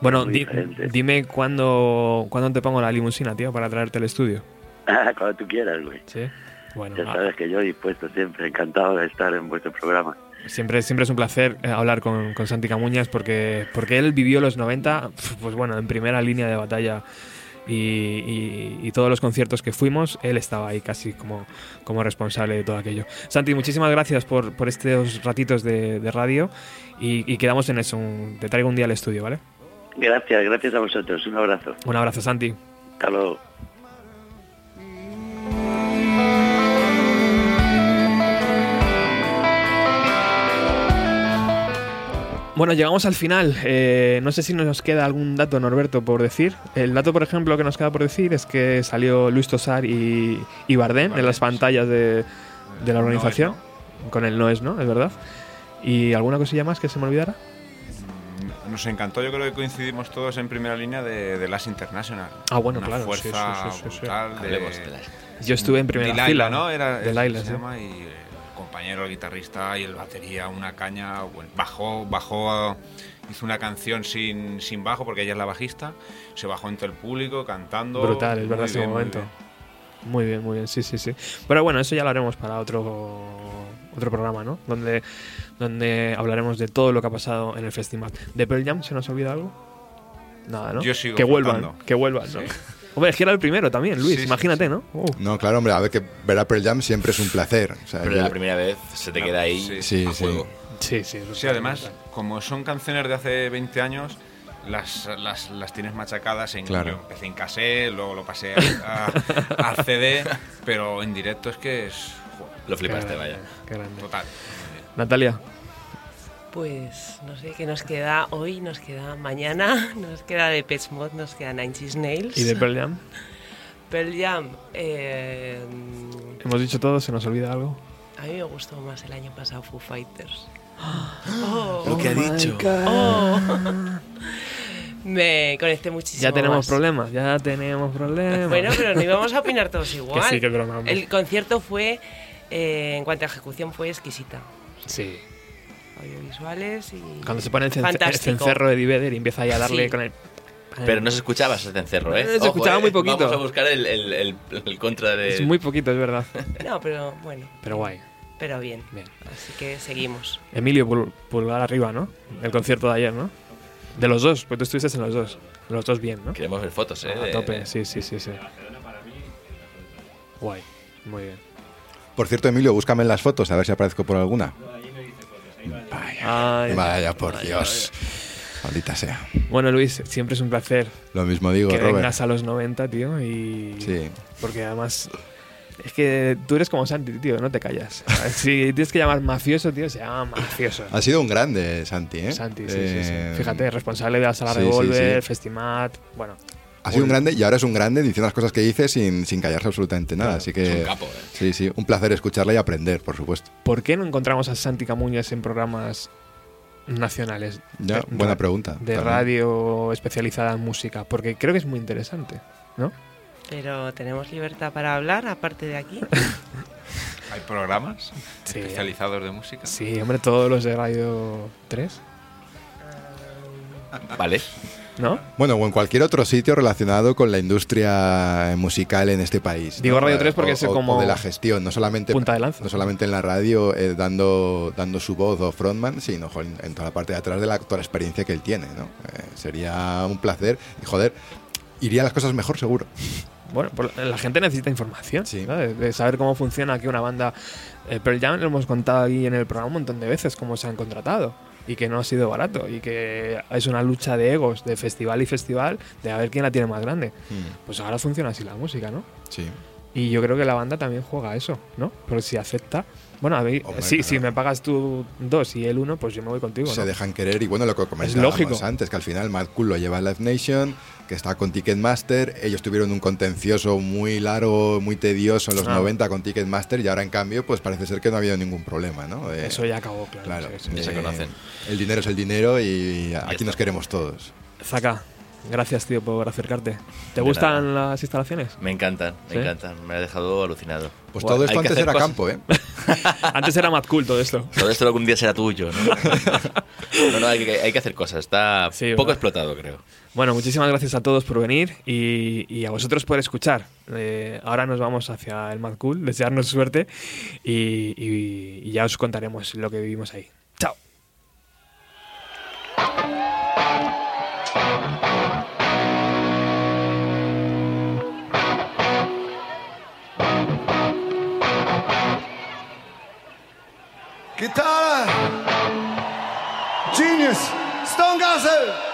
Bueno, di- dime cuándo, cuándo te pongo la limusina, tío, para traerte al estudio. Cuando tú quieras, güey. Sí. Bueno, Ya ah, sabes que yo dispuesto siempre, encantado de estar en vuestro programa. siempre, siempre es un placer eh, hablar con, con Santi Camuñas porque, porque él vivió los 90, pues bueno, en primera línea de batalla. Y, y- y todos los conciertos que fuimos, él estaba ahí casi como, como responsable de todo aquello. Santi, muchísimas gracias por, por estos ratitos de, de radio y, y quedamos en eso. un- te traigo un día al estudio, ¿vale? Gracias, gracias a vosotros. Un abrazo. Un abrazo, Santi. Hasta luego. Bueno, llegamos al final. Eh, no sé si nos queda algún dato, Norberto, por decir. El dato, por ejemplo, que nos queda por decir es que salió Luis Tosar y, y Bardem en las pantallas de, de la organización. Con el no es, ¿no? Es verdad. ¿Y alguna cosilla más que se me olvidara? Nos encantó, yo creo que coincidimos todos en primera línea de, de Las International. Ah, bueno, Una claro, fuerza sí, sí, sí, de, de Las Yo estuve en primera Delilah, fila. ¿no? Era, de es- Laila, se sí. llama, y el compañero, el guitarrista y el batería, una caña. bueno, bajó, bajó, hizo una canción sin, sin bajo porque ella es la bajista. Se bajó entre el público cantando. Brutal, es verdad, ese momento. bien. Muy bien, muy bien, sí, sí, sí. Pero bueno, eso ya lo haremos para otro otro programa, ¿no? Donde, donde hablaremos de todo lo que ha pasado en el festival. ¿De Pearl Jam se nos olvida algo? Nada, ¿no? Yo sigo que vuelvan, que vuelvan. Hombre, es que era el primero también, Luis, Sí, sí, imagínate, ¿no? Uh. No, claro, hombre, a ver que ver a Pearl Jam siempre es un placer. O sea, Pero yo- la primera vez se te queda ahí Sí, sí, a sí. juego. Sí, sí. Sí, además, como son canciones de hace 20 años, las, las, las tienes machacadas en. Claro. Yo empecé en cassette, luego lo pasé a, a- al CD, pero en directo es que es. jo, Lo flipaste, Qué vaya. grande, qué grande. Total. Natalia, Pues no sé qué nos queda hoy, nos queda mañana, nos queda de Pet Mod, nos queda Nine Inch Nails. ¿y de Pearl Jam? Pearl Jam. eh, Hemos dicho todo, ¿se nos olvida algo? A mí me gustó más el año pasado Foo Fighters. Oh. Lo que ha dicho. Oh. Me conecté muchísimo. Ya tenemos más. problemas, ya tenemos problemas. Bueno, pero no íbamos a opinar todos igual. Que sí, que. El concierto fue, eh, en cuanto a ejecución, fue exquisita. Sí. Audiovisuales y. Cuando se pone el, el cencerro de Diveder y empieza ahí a darle Sí. con el... Pero no se escuchaba ese cencerro, ¿eh? Eh, se escuchaba muy poquito. Vamos a buscar el, el- el- el contra de... Es muy poquito, es verdad. No, pero bueno. Pero guay. Pero bien. Bien. Así que seguimos. Emilio, pul- pulgar arriba, ¿no? El concierto de ayer, ¿no? De los dos, pues tú estuviste en los dos. Los dos bien, ¿no? Queremos ver fotos, ¿eh? A tope, sí, sí, sí, sí. Guay, muy bien. Por cierto, Emilio, búscame en las fotos a ver si aparezco por alguna. Ay, Vaya, por Dios. Maldita sea. Bueno, Luis, siempre es un placer Lo mismo digo, que Robert. vengas a los 90, tío, y... Sí. Porque además... Es que tú eres como Santi, tío, no te callas. Si tienes que llamar mafioso, tío, se llama mafioso. Ha sido un grande, Santi, ¿eh? Santi, sí, sí, sí. Eh, Fíjate, responsable de la sala sí, sí, Revolver, sí. Festimat, bueno. Ha sido un grande y ahora es un grande diciendo las cosas que dice sin, sin callarse absolutamente nada. Claro, Así que. es un capo, ¿eh? Sí, sí. Un placer escucharla y aprender, por supuesto. ¿Por qué no encontramos a Santi Camuñas en programas nacionales? Ya, De- buena pregunta, De también. radio especializada en música, porque creo que es muy interesante, ¿no? Pero tenemos libertad para hablar, aparte de aquí. ¿Hay programas Sí. especializados de música? Sí, hombre, todos los de Radio 3, Vale. ¿No? Bueno, o en cualquier otro sitio relacionado con la industria musical en este país. ¿no? Digo Radio 3 porque O- es como o de la gestión, no solamente, punta de lanza. no solamente en la radio eh, dando, dando su voz o frontman, sino joder, en toda la parte de atrás de la, toda la experiencia que él tiene. ¿no? Eh, sería un placer y joder, iría las cosas mejor seguro. Bueno, pues la gente necesita información, de saber cómo funciona aquí una banda. Eh, Pearl Jam lo hemos contado aquí en el programa un montón de veces, cómo se han contratado y que no ha sido barato y que es una lucha de egos, de festival y festival, de a ver quién la tiene más grande. Pues ahora funciona así la música, ¿no? Sí. Y yo creo que la banda también juega a eso, ¿no? Porque si acepta. Bueno, a ver, Hombre, claro. si me pagas tú dos y él uno, pues yo me voy contigo. se ¿no? dejan querer y bueno lo que comentábamos lógico. antes que al final Mad Cool lo lleva a Live Nation que está con Ticketmaster ellos tuvieron un contencioso muy largo muy tedioso en los Ah. 90 con Ticketmaster y ahora en cambio pues parece ser que no ha habido ningún problema ¿no? Eh, Eso ya acabó, claro. claro sí, sí. Ya se eh, conocen. el dinero es el dinero y aquí nos queremos todos Zaka, gracias, tío, por acercarte. ¿Te De gustan las instalaciones? Me encantan, me ¿Sí? encantan. Me ha dejado alucinado. pues todo esto antes era cosas. campo ¿eh? Antes era Mad Cool todo esto. Todo esto algún día será tuyo, ¿no? no, no, hay que, hay que hacer cosas. Está Sí, poco ¿verdad? explotado, creo. Bueno, muchísimas gracias a todos por venir y, y a vosotros por escuchar. Eh, ahora nos vamos hacia el Mad Cool, desearnos suerte y, y- y ya os contaremos lo que vivimos ahí. Chao. Guitar, genius, Stone Gossip.